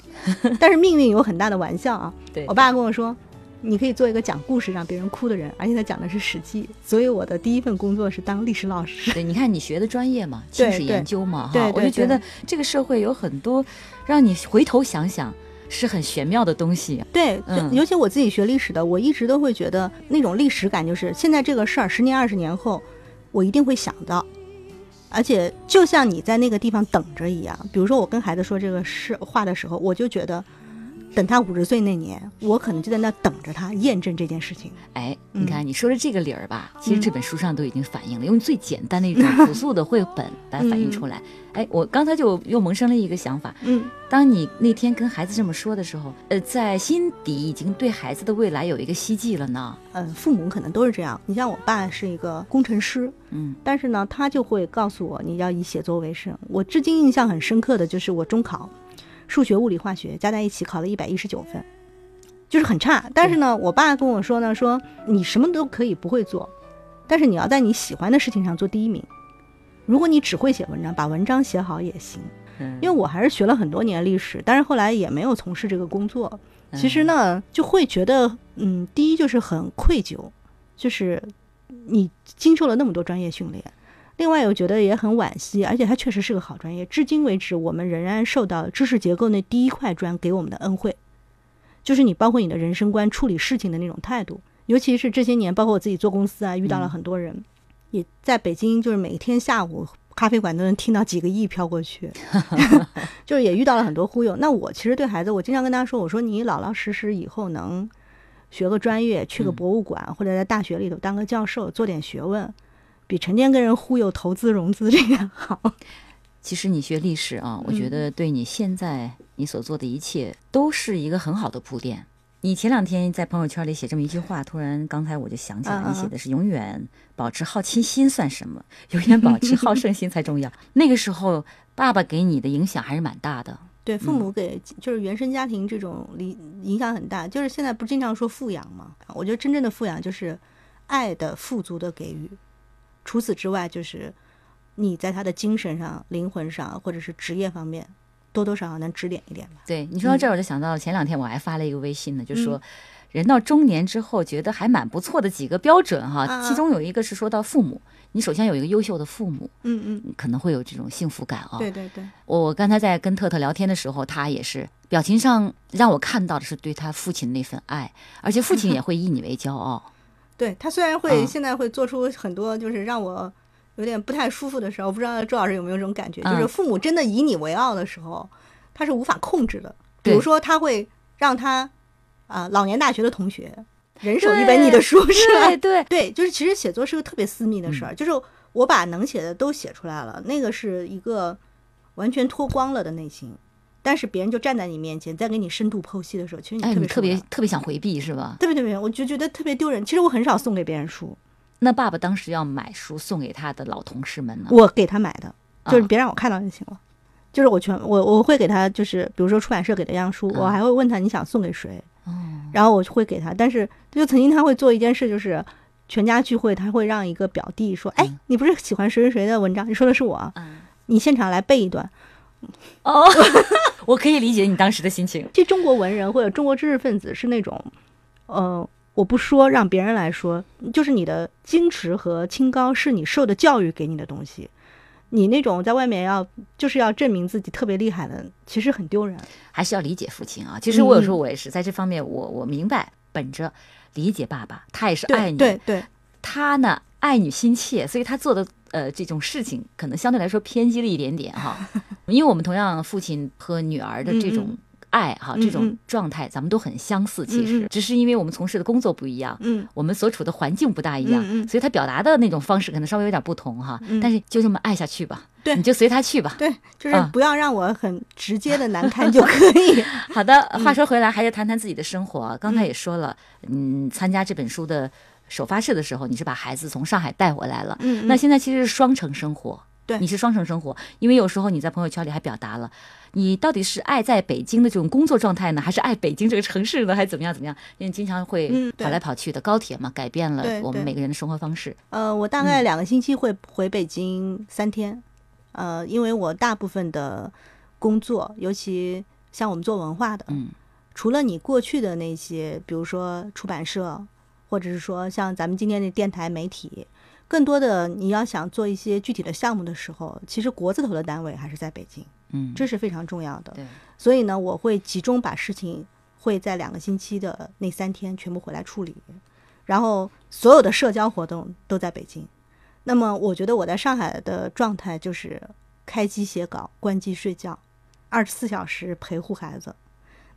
Speaker 2: 但是命运有很大的玩笑啊！
Speaker 4: 对
Speaker 2: 我爸跟我说，你可以做一个讲故事让别人哭的人，而且他讲的是《史记》，所以我的第一份工作是当历史老师。
Speaker 4: 对，你看你学的专业嘛，
Speaker 2: 对
Speaker 4: 清史研究嘛，
Speaker 2: 对
Speaker 4: 哈，我就觉得这个社会有很多让你回头想想是很玄妙的东西。
Speaker 2: 对，尤其我自己学历史的，我一直都会觉得那种历史感，就是现在这个事儿，十年二十年后，我一定会想到。而且就像你在那个地方等着一样，比如说我跟孩子说这个事话的时候，我就觉得，等他五十岁那年，我可能就在那等着他验证这件事情。
Speaker 4: 哎，
Speaker 2: 嗯
Speaker 4: 你看你说的这个理儿吧，其实
Speaker 2: 嗯
Speaker 4: 这本书上都已经反映了，用最简单的一种 朴素的绘本来反映出来。哎，我刚才就又萌生了一个想法，
Speaker 2: 嗯，
Speaker 4: 当你那天跟孩子这么说的时候，呃，在心底已经对孩子的未来有一个希冀了呢。
Speaker 2: 嗯，父母可能都是这样。你像我爸是一个工程师，
Speaker 4: 嗯
Speaker 2: 但是呢，他就会告诉我你要以写作为生。我至今印象很深刻的就是我中考，数学、物理、化学加在一起考了一百一十九分，就是很差。但是呢，我爸跟我说呢，说你什么都可以不会做，但是你要在你喜欢的事情上做第一名。如果你只会写文章，把文章写好也行。
Speaker 4: 嗯，
Speaker 2: 因为我还是学了很多年历史，但是后来也没有从事这个工作。其实呢，就会觉得，嗯，第一就是很愧疚，就是你经受了那么多专业训练，另外我觉得也很惋惜，而且它确实是个好专业，至今为止我们仍然受到知识结构那第一块砖给我们的恩惠，就是你包括你的人生观、处理事情的那种态度，尤其是这些年，包括我自己做公司啊，遇到了很多人，也在北京，就是每天下午。咖啡馆都能听到几个亿飘过去，就是也遇到了很多忽悠。那我其实对孩子，我经常跟他说，我说你老老实实以后能学个专业，去个博物馆、或者在大学里头当个教授，做点学问，比成天跟人忽悠投资融资这个好。
Speaker 4: 其实你学历史啊，我觉
Speaker 2: 嗯
Speaker 4: 得对你现在你所做的一切都是一个很好的铺垫。你前两天在朋友圈里写这么一句话，突然刚才我就想起来，你写的是“永远保持好奇心算什么，永远保持好胜心才重要”。那个时候，爸爸给你的影响还是蛮大的。
Speaker 2: 对，父母给就是原生家庭这种理影响很大。就是现在不经常说富养吗？我觉得真正的富养就是爱的富足的给予。除此之外，就是你在他的精神上、灵魂上，或者是职业方面，多多少少能指点一点吧。
Speaker 4: 对你说到这儿，我就想到前两天我还发了一个微信呢，就说。人到中年之后，觉得还蛮不错的几个标准哈，
Speaker 2: 啊
Speaker 4: 其中有一个是说到父母，你首先有一个优秀的父母，
Speaker 2: 嗯嗯，
Speaker 4: 可能会有这种幸福感啊。
Speaker 2: 对对对，
Speaker 4: 我我刚才在跟特特聊天的时候，他也是表情上让我看到的是对他父亲那份爱，而且父亲也会 以你为骄傲。
Speaker 2: 对他虽然会、
Speaker 4: 啊
Speaker 2: 现在会做出很多就是让我有点不太舒服的时候，我不知道周老师有没有这种感觉，
Speaker 4: 嗯
Speaker 2: 就是父母真的以你为傲的时候，他是无法控制的。比如说，他会让他啊、老年大学的同学人手一本你的书，是吧？
Speaker 4: 对对，
Speaker 2: 对，就是其实写作是个特别私密的事儿，就是我把能写的都写出来了，那个是一个完全脱光了的内心。但是别人就站在你面前，在给你深度剖析的时候，其实你
Speaker 4: 哎，
Speaker 2: 特别
Speaker 4: 你特别特别想回避是吧？
Speaker 2: 特别特别，我就觉得特别丢人。其实我很少送给别人书，
Speaker 4: 那爸爸当时要买书送给他的老同事们呢？
Speaker 2: 我给他买的，就是
Speaker 4: 啊
Speaker 2: 别让我看到就行了。就是我全我我会给他，就是比如说出版社给的样书，我
Speaker 4: 嗯
Speaker 2: 还会问他你想送给谁，
Speaker 4: 哦，
Speaker 2: 然后我就会给他。但是就曾经他会做一件事，就是全家聚会，他会让一个表弟说：“哎
Speaker 4: 嗯，
Speaker 2: 你不是喜欢谁谁谁的文章？你说的是我，
Speaker 4: 嗯，
Speaker 2: 你现场来背一段。
Speaker 4: 哦，我可以理解你当时的心情。
Speaker 2: 其实中国文人或者中国知识分子是那种，呃，我不说，让别人来说，就是你的矜持和清高是你受的教育给你的东西。你那种在外面要就是要证明自己特别厉害的，其实很丢人。
Speaker 4: 还是要理解父亲啊。其实我有时候
Speaker 2: 嗯
Speaker 4: 我也是在这方面我，我明白，本着理解爸爸，他也是爱你，
Speaker 2: 对对，
Speaker 4: 他呢爱女心切，所以他做的呃这种事情可能相对来说偏激了一点点哈。因为我们同样父亲和女儿的这种
Speaker 2: 嗯
Speaker 4: 爱哈，
Speaker 2: 嗯
Speaker 4: 这种
Speaker 2: 嗯
Speaker 4: 状态，咱们都很相似，其实只是因为我们从事的工作不一样。
Speaker 2: 嗯
Speaker 4: 我们所处的环境不大一样，
Speaker 2: 嗯嗯
Speaker 4: 所以他表达的那种方式可能稍微有点不同哈。
Speaker 2: 嗯
Speaker 4: 但是就这么爱下去吧，
Speaker 2: 对
Speaker 4: 你就随他去吧。
Speaker 2: 对，就是
Speaker 4: 啊
Speaker 2: 不要让我很直接的难堪就可以。
Speaker 4: 好的，话说回来，还是谈谈自己的生活啊。刚才也说了，嗯，参加这本书的首发式的时候，你是把孩子从上海带回来了。
Speaker 2: 嗯，
Speaker 4: 那现在其实是双城生活，
Speaker 2: 对
Speaker 4: 你是双城生活，因为有时候你在朋友圈里还表达了，你到底是爱在北京的这种工作状态呢，还是爱北京这个城市呢，还是怎么样怎么样？因为经常会跑来跑去的，高铁嘛，改变了我们每个人的生活方式。
Speaker 2: 呃，我大概两个星期会回北京三天，呃，因为我大部分的工作，尤其像我们做文化的，
Speaker 4: 嗯
Speaker 2: 除了你过去的那些，比如说出版社，或者是说像咱们今天的电台媒体，更多的你要想做一些具体的项目的时候，其实国字头的单位还是在北京，
Speaker 4: 嗯，
Speaker 2: 这是非常重要的。
Speaker 4: 对，
Speaker 2: 所以呢，我会集中把事情会在两个星期的那三天全部回来处理，然后所有的社交活动都在北京。那么我觉得我在上海的状态就是开机写稿，关机睡觉，二十四小时陪护孩子。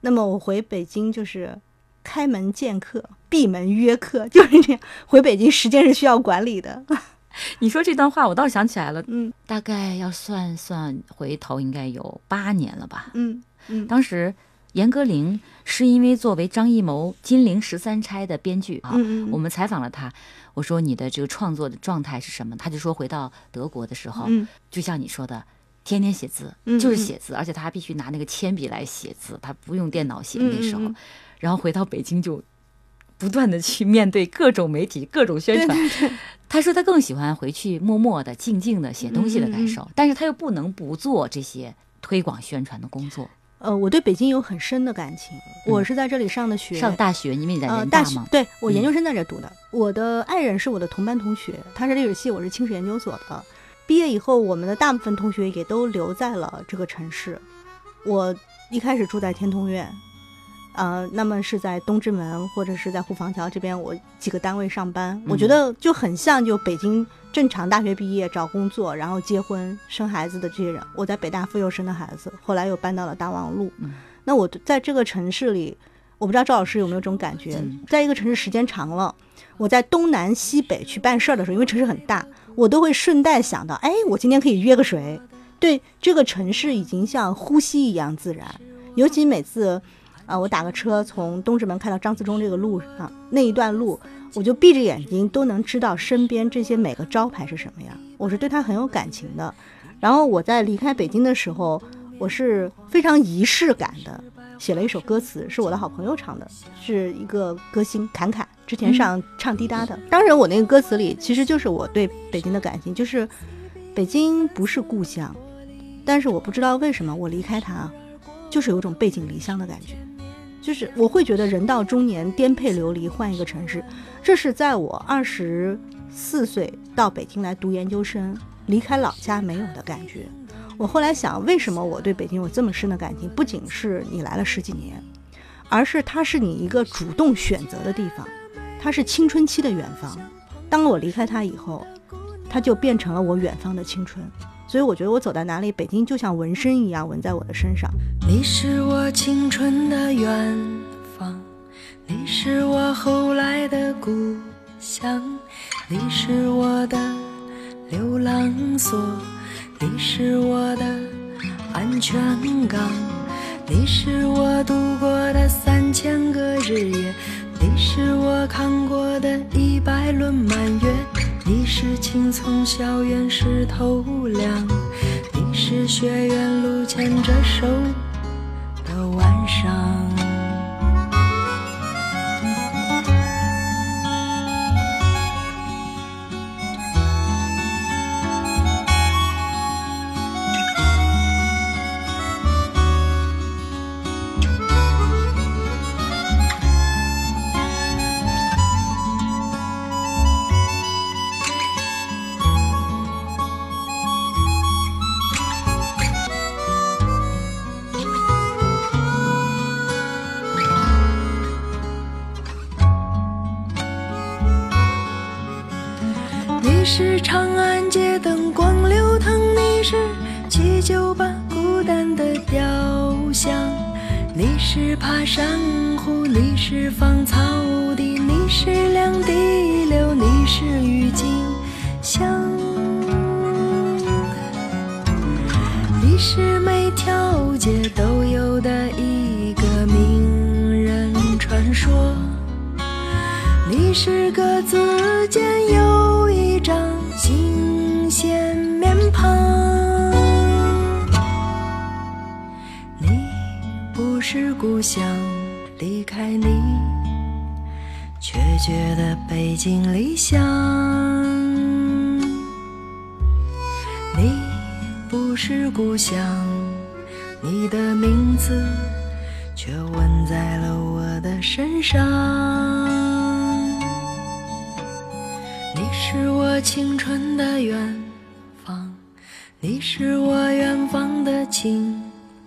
Speaker 2: 那么我回北京就是开门见客，闭门约客，就是这样。回北京时间是需要管理的。
Speaker 4: 你说这段话，我倒是想起来了，
Speaker 2: 嗯
Speaker 4: 大概要算算回头，应该有八年了吧。
Speaker 2: 嗯嗯
Speaker 4: 当时严歌苓是因为作为张艺谋《金陵十三钗》的编剧啊，
Speaker 2: 嗯嗯
Speaker 4: 我们采访了他，我说你的这个创作的状态是什么？他就说回到德国的时候，
Speaker 2: 嗯
Speaker 4: 就像你说的。天天写字，
Speaker 2: 嗯
Speaker 4: 就是写字，而且他还必须拿那个铅笔来写字，他不用电脑写。那时候，然后回到北京就不断的去面对各种媒体、各种宣传。他说他更喜欢回去默默的、静静的写东西的感受，
Speaker 2: 嗯
Speaker 4: 但是他又不能不做这些推广宣传的工作。
Speaker 2: 呃，我对北京有很深的感情。我是在这里上的学，
Speaker 4: 嗯上大学，因为你在
Speaker 2: 呃，
Speaker 4: 人大嘛，
Speaker 2: 大学对我研
Speaker 4: 嗯
Speaker 2: 究生在这读的。我的爱人是我的同班同学，他是历史系，我是清史研究所的。毕业以后，我们的大部分同学也都留在了这个城市。我一开始住在天通苑，呃，那么是在东直门或者是在沪房桥这边，我几个单位上班，我觉
Speaker 4: 嗯
Speaker 2: 得就很像就北京正常大学毕业找工作，然后结婚生孩子的这些人。我在北大妇幼生的孩子，后来又搬到了大望路。
Speaker 4: 嗯
Speaker 2: 那我在这个城市里，我不知道赵老师有没有这种感觉，
Speaker 4: 嗯
Speaker 2: 在一个城市时间长了，我在东南西北去办事儿的时候，因为城市很大，我都会顺带想到，哎，我今天可以约个谁？对，这个城市已经像呼吸一样自然。尤其每次，啊、我打个车从东直门开到张自忠这个路上那一段路，我就闭着眼睛都能知道身边这些每个招牌是什么样，我是对它很有感情的。然后我在离开北京的时候，我是非常仪式感的写了一首歌词，是我的好朋友唱的，是一个歌星侃侃之前上唱滴答的。当然，我那个歌词里其实就是我对北京的感情，就是北京不是故乡，但是我不知道为什么我离开它，就是有种背井离乡的感觉。就是我会觉得人到中年颠沛流离，换一个城市，这是在我二十四岁到北京来读研究生，离开老家没有的感觉。我后来想，为什么我对北京有这么深的感情？不仅是你来了十几年，而是它是你一个主动选择的地方，它是青春期的远方。当我离开它以后，它就变成了我远方的青春。所以我觉得我走到哪里，北京就像纹身一样纹在我的身上。
Speaker 3: 你是我青春的远方，你是我后来的故乡，你是我的流浪所，你是我的安全港，你是我度过的三千个日夜，你是我看过的一百轮满月，你是青葱校园石头梁，你是学院路牵着手的晚上。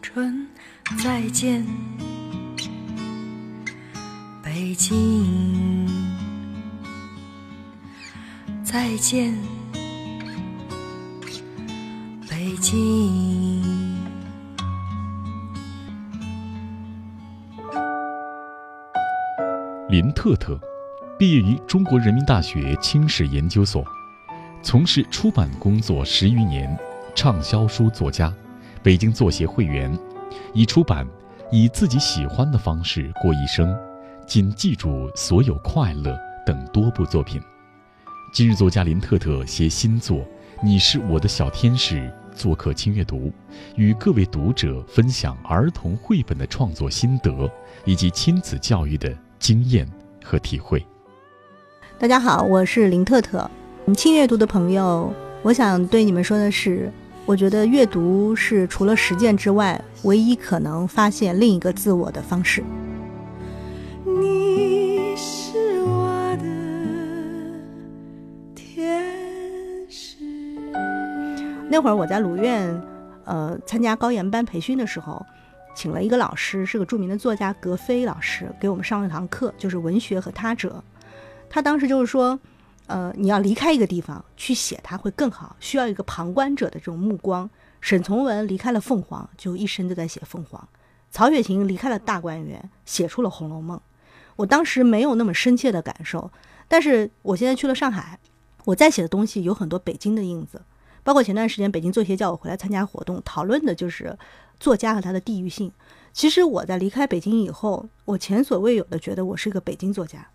Speaker 3: 春。再见，北京。再见，北京。
Speaker 1: 林特特，毕业于中国人民大学清史研究所，从事出版工作十余年，畅销书作家，北京作协会员，已出版《以自己喜欢的方式过一生》《仅记住所有快乐》等多部作品。今日作家林特特携新作《你是我的小天使》做客轻阅读，与各位读者分享儿童绘本的创作心得以及亲子教育的经验和体会。
Speaker 2: 大家好，我是林特特。嗯轻阅读的朋友，我想对你们说的是，我觉得阅读是除了实践之外，唯一可能发现另一个自我的方式。
Speaker 3: 你是我的天使。
Speaker 2: 那会儿我在鲁院，呃，参加高研班培训的时候，请了一个老师，是个著名的作家格非老师，给我们上了一堂课，就是文学和他者。他当时就是说，呃，你要离开一个地方去写它会更好，需要一个旁观者的这种目光。沈从文离开了凤凰，就一生都在写凤凰；曹雪芹离开了大观园，写出了《红楼梦》。我当时没有那么深切的感受，但是我现在去了上海，我在写的东西有很多北京的印子，包括前段时间北京作协叫我回来参加活动，讨论的就是作家和他的地域性。其实我在离开北京以后，我前所未有的觉得我是一个北京作家，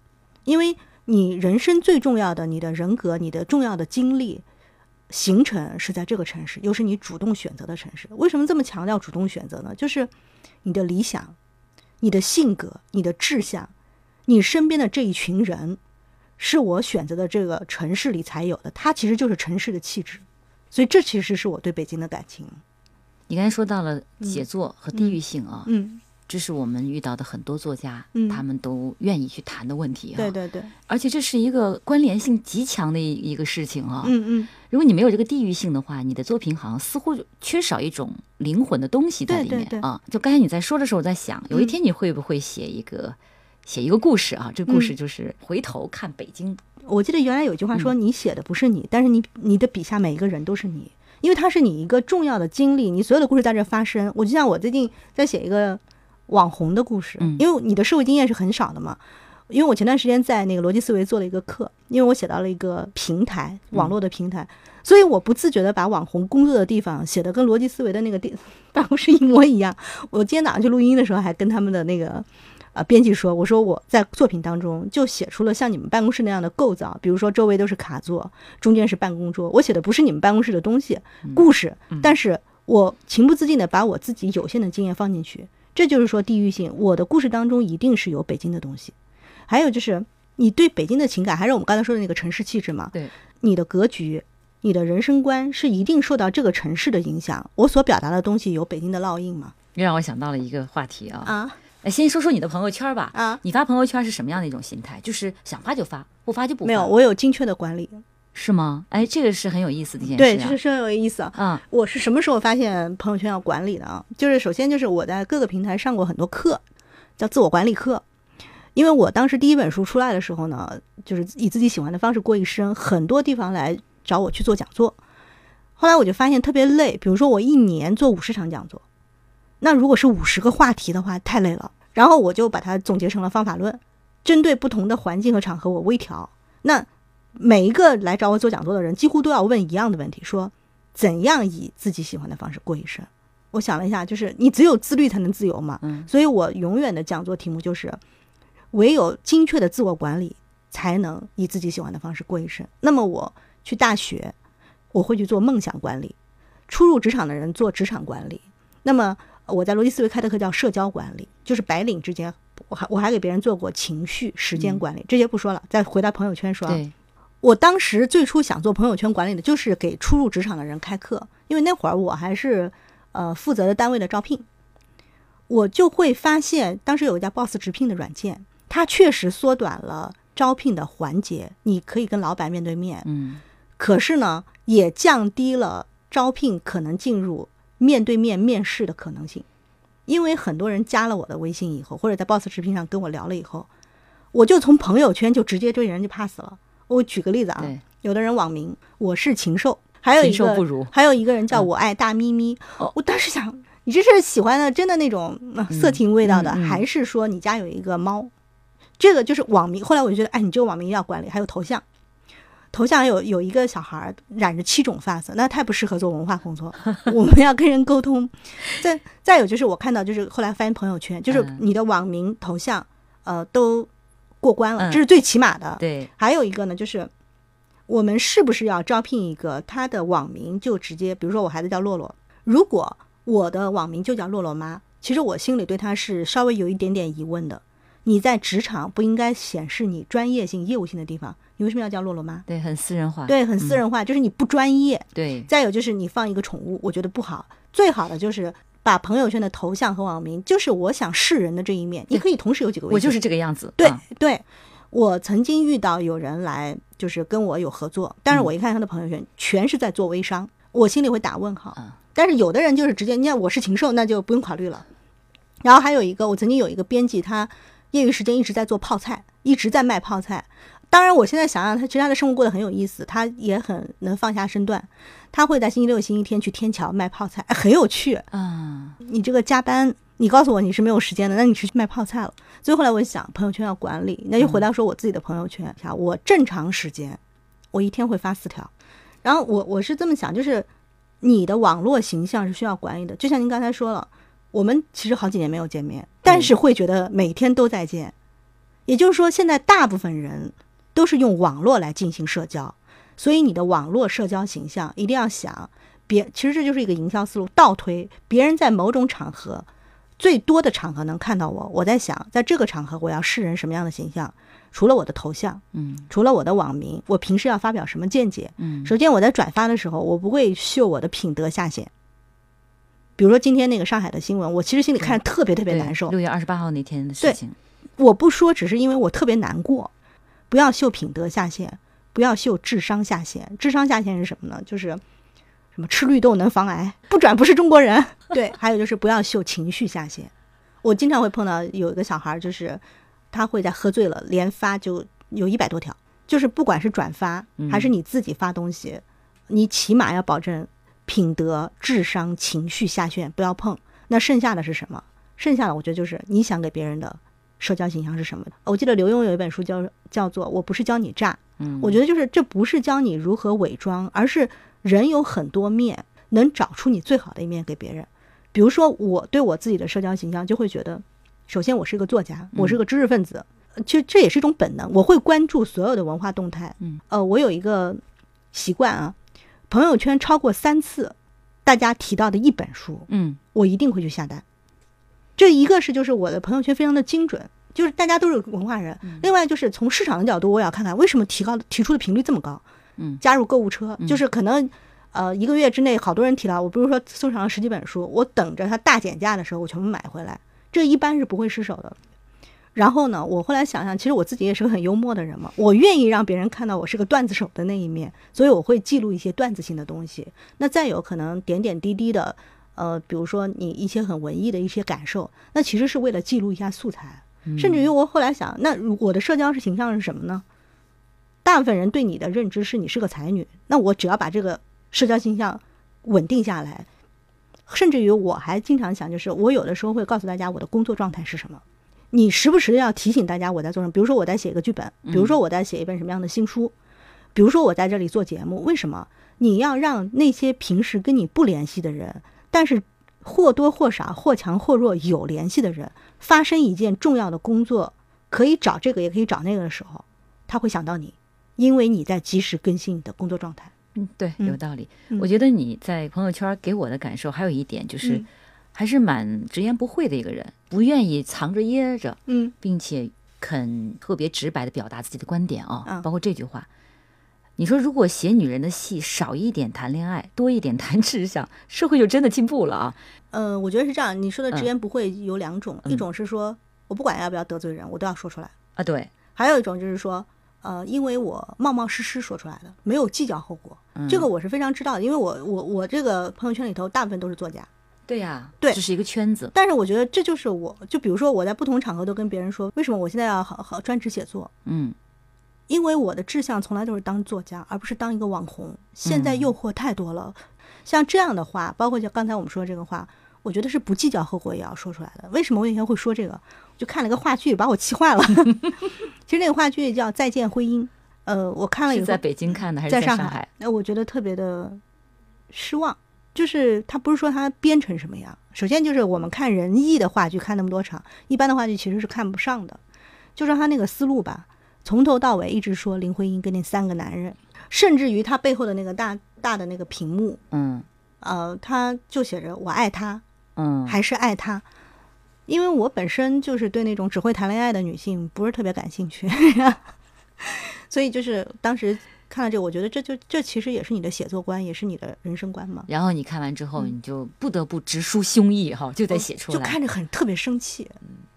Speaker 2: 因为你人生最重要的，你的人格，你的重要的经历。形成是在这个城市，又是你主动选择的城市。为什么这么强调主动选择呢？就是你的理想、你的性格、你的志向，你身边的这一群人，是我选择的这个城市里才有的。它其实就是城市的气质，所以这其实是我对北京的感情。
Speaker 4: 你刚才说到了写作和地域性啊，
Speaker 2: 嗯，
Speaker 4: 这是我们遇到的很多作家，
Speaker 2: 嗯
Speaker 4: 他们都愿意去谈的问题啊。
Speaker 2: 对对对，
Speaker 4: 而且这是一个关联性极强的一一个事情啊。
Speaker 2: 嗯嗯，
Speaker 4: 如果你没有这个地域性的话，你的作品好像似乎就缺少一种灵魂的东西在里面
Speaker 2: 对对对
Speaker 4: 啊。就刚才你在说的时候，我在想，有一天你会不会写一个、写一个故事啊？这个故事就是回头看北京。
Speaker 2: 我记得原来有句话
Speaker 4: 嗯
Speaker 2: 说，你写的不是你，但是你你的笔下每一个人都是你，因为他是你一个重要的经历，你所有的故事在这发生。我就像我最近在写一个网红的故事，
Speaker 4: 嗯。
Speaker 2: 因为你的社会经验是很少的嘛。因为我前段时间在那个逻辑思维做了一个课，因为我写到了一个平台，网络的平台，所以我不自觉的把网红工作的地方写的跟逻辑思维的那个地 办公室一模一样。我今天早上去录音的时候，还跟他们的那个呃编辑说，我说我在作品当中就写出了像你们办公室那样的构造，比如说周围都是卡座，中间是办公桌，我写的不是你们办公室的东西故事，但是我情不自禁的把我自己有限的经验放进去，这就是说地域性，我的故事当中一定是有北京的东西，还有就是你对北京的情感，还是我们刚才说的那个城市气质嘛，
Speaker 4: 对，
Speaker 2: 你的格局。你的人生观是一定受到这个城市的影响，我所表达的东西有北京的烙印吗？
Speaker 4: 又让我想到了一个话题啊。
Speaker 2: 啊
Speaker 4: 哎，先说说你的朋友圈吧。
Speaker 2: 啊，
Speaker 4: 你发朋友圈是什么样的一种心态？就是想发就发，不发就不发。
Speaker 2: 没有，我有精确的管理。
Speaker 4: 是吗？哎，这个是很有意思的一件
Speaker 2: 对，
Speaker 4: 事啊。
Speaker 2: 这是很有意思啊。
Speaker 4: 啊，
Speaker 2: 我是什么时候发现朋友圈要管理的啊？就是首先就是我在各个平台上过很多课，叫自我管理课。因为我当时第一本书出来的时候呢，就是以自己喜欢的方式过一生，很多地方来找我去做讲座。后来我就发现特别累，比如说我一年做五十场讲座，那如果是五十个话题的话，太累了。然后我就把它总结成了方法论，针对不同的环境和场合，我微调。那每一个来找我做讲座的人，几乎都要问一样的问题：说怎样以自己喜欢的方式过一生？我想了一下，就是你只有自律才能自由嘛。
Speaker 4: 嗯
Speaker 2: 所以我永远的讲座题目就是：唯有精确的自我管理，才能以自己喜欢的方式过一生。那么我去大学，我会去做梦想管理；初入职场的人做职场管理。那么我在逻辑思维开的课叫社交管理，就是白领之间，我还我还给别人做过情绪、时间管理，这些不说了，再回到朋友圈说啊。
Speaker 4: 对，
Speaker 2: 我当时最初想做朋友圈管理的，就是给初入职场的人开课，因为那会儿我还是呃负责的单位的招聘，我就会发现，当时有一家 Boss 直聘的软件，它确实缩短了招聘的环节，你可以跟老板面对面，
Speaker 4: 嗯。
Speaker 2: 可是呢，也降低了招聘可能进入面对面面试的可能性，因为很多人加了我的微信以后，或者在 Boss 直聘上跟我聊了以后，我就从朋友圈就直接对人就 pass 了。我举个例子啊，有的人网名我是禽兽，还有一个还有一个人叫
Speaker 4: 嗯
Speaker 2: 我爱大咪咪。
Speaker 4: 哦
Speaker 2: 我当时想，你这是喜欢的真的那种、呃色情味道的，还是说你家有一个猫？这个就是网名。后来我就觉得，哎，你这个网名要管理，还有头像。头像有有一个小孩儿染着七种发色，那太不适合做文化工作。我们要跟人沟通。再再有就是我看到就是后来翻朋友圈，就是
Speaker 4: 嗯
Speaker 2: 你的网名、头像，呃，都过关了，
Speaker 4: 嗯
Speaker 2: 这是最起码的。
Speaker 4: 对，
Speaker 2: 还有一个呢，就是我们是不是要招聘一个他的网名就直接，比如说我孩子叫洛洛，如果我的网名就叫洛洛妈，其实我心里对他是稍微有一点点疑问的。你在职场不应该显示你专业性、业务性的地方，你为什么要叫洛洛妈？
Speaker 4: 对，很私人化。
Speaker 2: 对，很私人化，就是你不专业。
Speaker 4: 对，
Speaker 2: 再有就是你放一个宠物，我觉得不好。最好的就是把朋友圈的头像和网名，就是我想示人的这一面，你可以同时有几个微信。
Speaker 4: 我就是这个样子。
Speaker 2: 对
Speaker 4: 啊
Speaker 2: 对，我曾经遇到有人来，就是跟我有合作，但是我一看他的朋友圈，全是在做微商，我心里会打问号。
Speaker 4: 啊
Speaker 2: 但是有的人就是直接，你看我是禽兽，那就不用考虑了。然后还有一个，我曾经有一个编辑，他业余时间一直在做泡菜，一直在卖泡菜。当然，我现在想想，他其实他的生活过得很有意思，他也很能放下身段。他会在星期六、星期天去天桥卖泡菜，哎很有趣。
Speaker 4: 啊，
Speaker 2: 你这个加班，你告诉我你是没有时间的，那你去卖泡菜了。所以后来我想，朋友圈要管理，那就回到说我自己的朋友圈，啊，我正常时间，我一天会发四条。然后我我是这么想，就是你的网络形象是需要管理的，就像您刚才说了，我们其实好几年没有见面，但是会觉得每天都在见。也就是说，现在大部分人都是用网络来进行社交，所以你的网络社交形象一定要想，别其实这就是一个营销思路，倒推别人在某种场合。最多的场合能看到我，我在想，在这个场合我要示人什么样的形象？除了我的头像，
Speaker 4: 嗯
Speaker 2: 除了我的网名，我平时要发表什么见解？
Speaker 4: 嗯，
Speaker 2: 首先我在转发的时候，我不会秀我的品德下限，比如说今天那个上海的新闻，我其实心里看着特别特别难受。
Speaker 4: 六月二十八号那天的事
Speaker 2: 对
Speaker 4: 情，
Speaker 2: 我不说，只是因为我特别难过。不要秀品德下限，不要秀智商下限。智商下限是什么呢？就是什么吃绿豆能防癌，不转不是中国人。对，还有就是不要秀情绪下限。我经常会碰到有一个小孩儿，就是他会在喝醉了连发就有一百多条，就是不管是转发还是你自己发东西，你起码要保证品德、智商、情绪下限不要碰。那剩下的是什么？剩下的我觉得就是你想给别人的社交形象是什么？我记得刘墉有一本书叫叫做《我不是教你诈》，
Speaker 4: 嗯，
Speaker 2: 我觉得就是这不是教你如何伪装，而是人有很多面，能找出你最好的一面给别人。比如说，我对我自己的社交形象就会觉得，首先我是个作家，我是个知识分子，其实这也是一种本能，我会关注所有的文化动态。
Speaker 4: 嗯，
Speaker 2: 呃，我有一个习惯啊，朋友圈超过三次大家提到的一本书，
Speaker 4: 嗯
Speaker 2: 我一定会去下单。这一个是就是我的朋友圈非常的精准，就是大家都是文化人。另外就是从市场的角度，我也要看看为什么提高提出的频率这么高。
Speaker 4: 嗯
Speaker 2: 加入购物车，就是可能呃一个月之内好多人提到，我比如说收藏了十几本书，我等着它大减价的时候我全部买回来，这一般是不会失手的。然后呢，我后来想想，其实我自己也是个很幽默的人嘛，我愿意让别人看到我是个段子手的那一面，所以我会记录一些段子性的东西。那再有可能点点滴滴的，呃，比如说你一些很文艺的一些感受，那其实是为了记录一下素材。甚至于我后来想，那我的社交是形象是什么呢？大部分人对你的认知是你是个才女，那我只要把这个社交形象稳定下来，甚至于我还经常想，就是我有的时候会告诉大家我的工作状态是什么。你时不时的要提醒大家我在做什么，比如说我在写一个剧本，比如说我在写一本什么样的新书，比如说我在这里做节目，为什么你要让那些平时跟你不联系的人，但是或多或少、或强或弱有联系的人，发生一件重要的工作，可以找这个也可以找那个的时候，他会想到你，因为你在及时更新你的工作状态。
Speaker 4: 嗯，对，
Speaker 2: 嗯
Speaker 4: 有道理。
Speaker 2: 嗯
Speaker 4: 我觉得你在朋友圈给我的感受还有一点就是，
Speaker 2: 嗯
Speaker 4: 还是蛮直言不讳的一个人，不愿意藏着掖着，
Speaker 2: 嗯
Speaker 4: 并且肯特别直白的表达自己的观点啊，
Speaker 2: 嗯
Speaker 4: 包括这句话。你说，如果写女人的戏少一点谈恋爱，多一点谈志向，社会就真的进步了啊！
Speaker 2: 呃，我觉得是这样。你说的直
Speaker 4: 嗯
Speaker 2: 言不讳有两种，一
Speaker 4: 嗯
Speaker 2: 种是说我不管要不要得罪人，我都要说出来；
Speaker 4: 啊，对，
Speaker 2: 还有一种就是说，呃，因为我冒冒失失说出来的，没有计较后果。
Speaker 4: 嗯
Speaker 2: 这个我是非常知道的，因为我我我这个朋友圈里头大部分都是作家。
Speaker 4: 对呀、
Speaker 2: 对
Speaker 4: 这是一个圈子，
Speaker 2: 但是我觉得这就是我，就比如说我在不同场合都跟别人说，为什么我现在要好好专职写作？
Speaker 4: 嗯
Speaker 2: 因为我的志向从来都是当作家，而不是当一个网红。现在
Speaker 4: 嗯
Speaker 2: 诱惑太多了，像这样的话，包括就刚才我们说的这个话，我觉得是不计较后果也要说出来的。为什么我以前会说这个？我就看了个话剧，把我气坏了。其实那个话剧叫《再见婚姻》，呃，我看了以后
Speaker 4: 在北京看的还是
Speaker 2: 在
Speaker 4: 上
Speaker 2: 海，那我觉得特别的失望。就是他不是说他编成什么样，首先就是我们看仁义的话剧看那么多场，一般的话剧其实是看不上的。就说他那个思路吧，从头到尾一直说林徽因跟那三个男人，甚至于她背后的那个大大的那个屏幕，
Speaker 4: 嗯
Speaker 2: 呃，他就写着我爱他，
Speaker 4: 嗯，
Speaker 2: 还是爱他。因为我本身就是对那种只会谈恋爱的女性不是特别感兴趣，所以就是当时看了这个，我觉得这就这其实也是你的写作观，也是你的人生观嘛。
Speaker 4: 然后你看完之后，你就不得不直抒胸臆哈，就得写出来。
Speaker 2: 就看着很特别生气。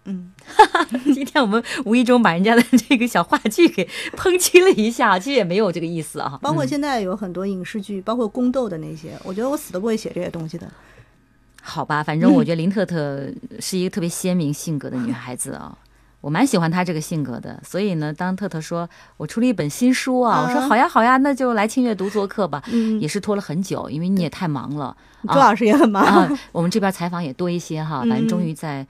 Speaker 2: 嗯，
Speaker 4: 今天我们无意中把人家的这个小话剧给抨击了一下，其实也没有这个意思啊。嗯
Speaker 2: 包括现在有很多影视剧，包括宫斗的那些，我觉得我死都不会写这些东西的。
Speaker 4: 好吧，反正我 觉得林特特是一个特别鲜明性格的女孩子啊。我蛮喜欢她这个性格的，所以呢，当特特说我出了一本新书啊，我说
Speaker 2: 啊
Speaker 4: 好呀好呀，那就来清月读做客吧。
Speaker 2: 嗯
Speaker 4: 也是拖了很久，因为你也太忙了
Speaker 2: 周老师也很忙。
Speaker 4: 啊。我们这边采访也多一些哈，反正终于在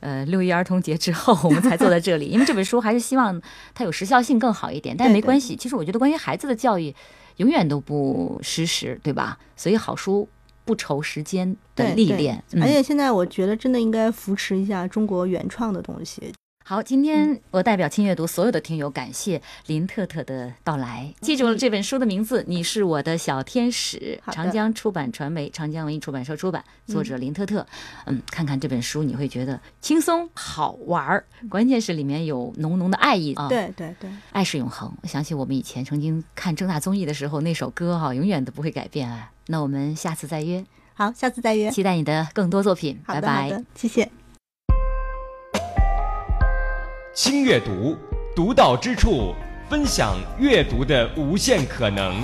Speaker 4: 呃六一儿童节之后，我们才坐在这里。因为这本书还是希望它有时效性更好一点，但没关系。其实我觉得关于孩子的教育，永远都不失时，对吧？所以好书不愁时间的历练。嗯
Speaker 2: 而且现在我觉得真的应该扶持一下中国原创的东西。
Speaker 4: 好，今天我代表轻阅读所有的听友，感谢林特特的到来。记住了这本书的名字，《你是我的小天使》，长江出版传媒、长江文艺出版社出版，作者林特特。嗯，看看这本书，你会觉得轻松好玩儿，关键是里面有浓浓的爱意啊。，
Speaker 2: 对对对，
Speaker 4: 爱是永恒。我想起我们以前曾经看正大综艺的时候，那首歌哈、永远都不会改变啊。那我们下次再约。
Speaker 2: 好，下次再约。
Speaker 4: 期待你的更多作品，拜拜。
Speaker 2: 谢谢。
Speaker 5: 轻阅读，独到之处，分享阅读的无限可能。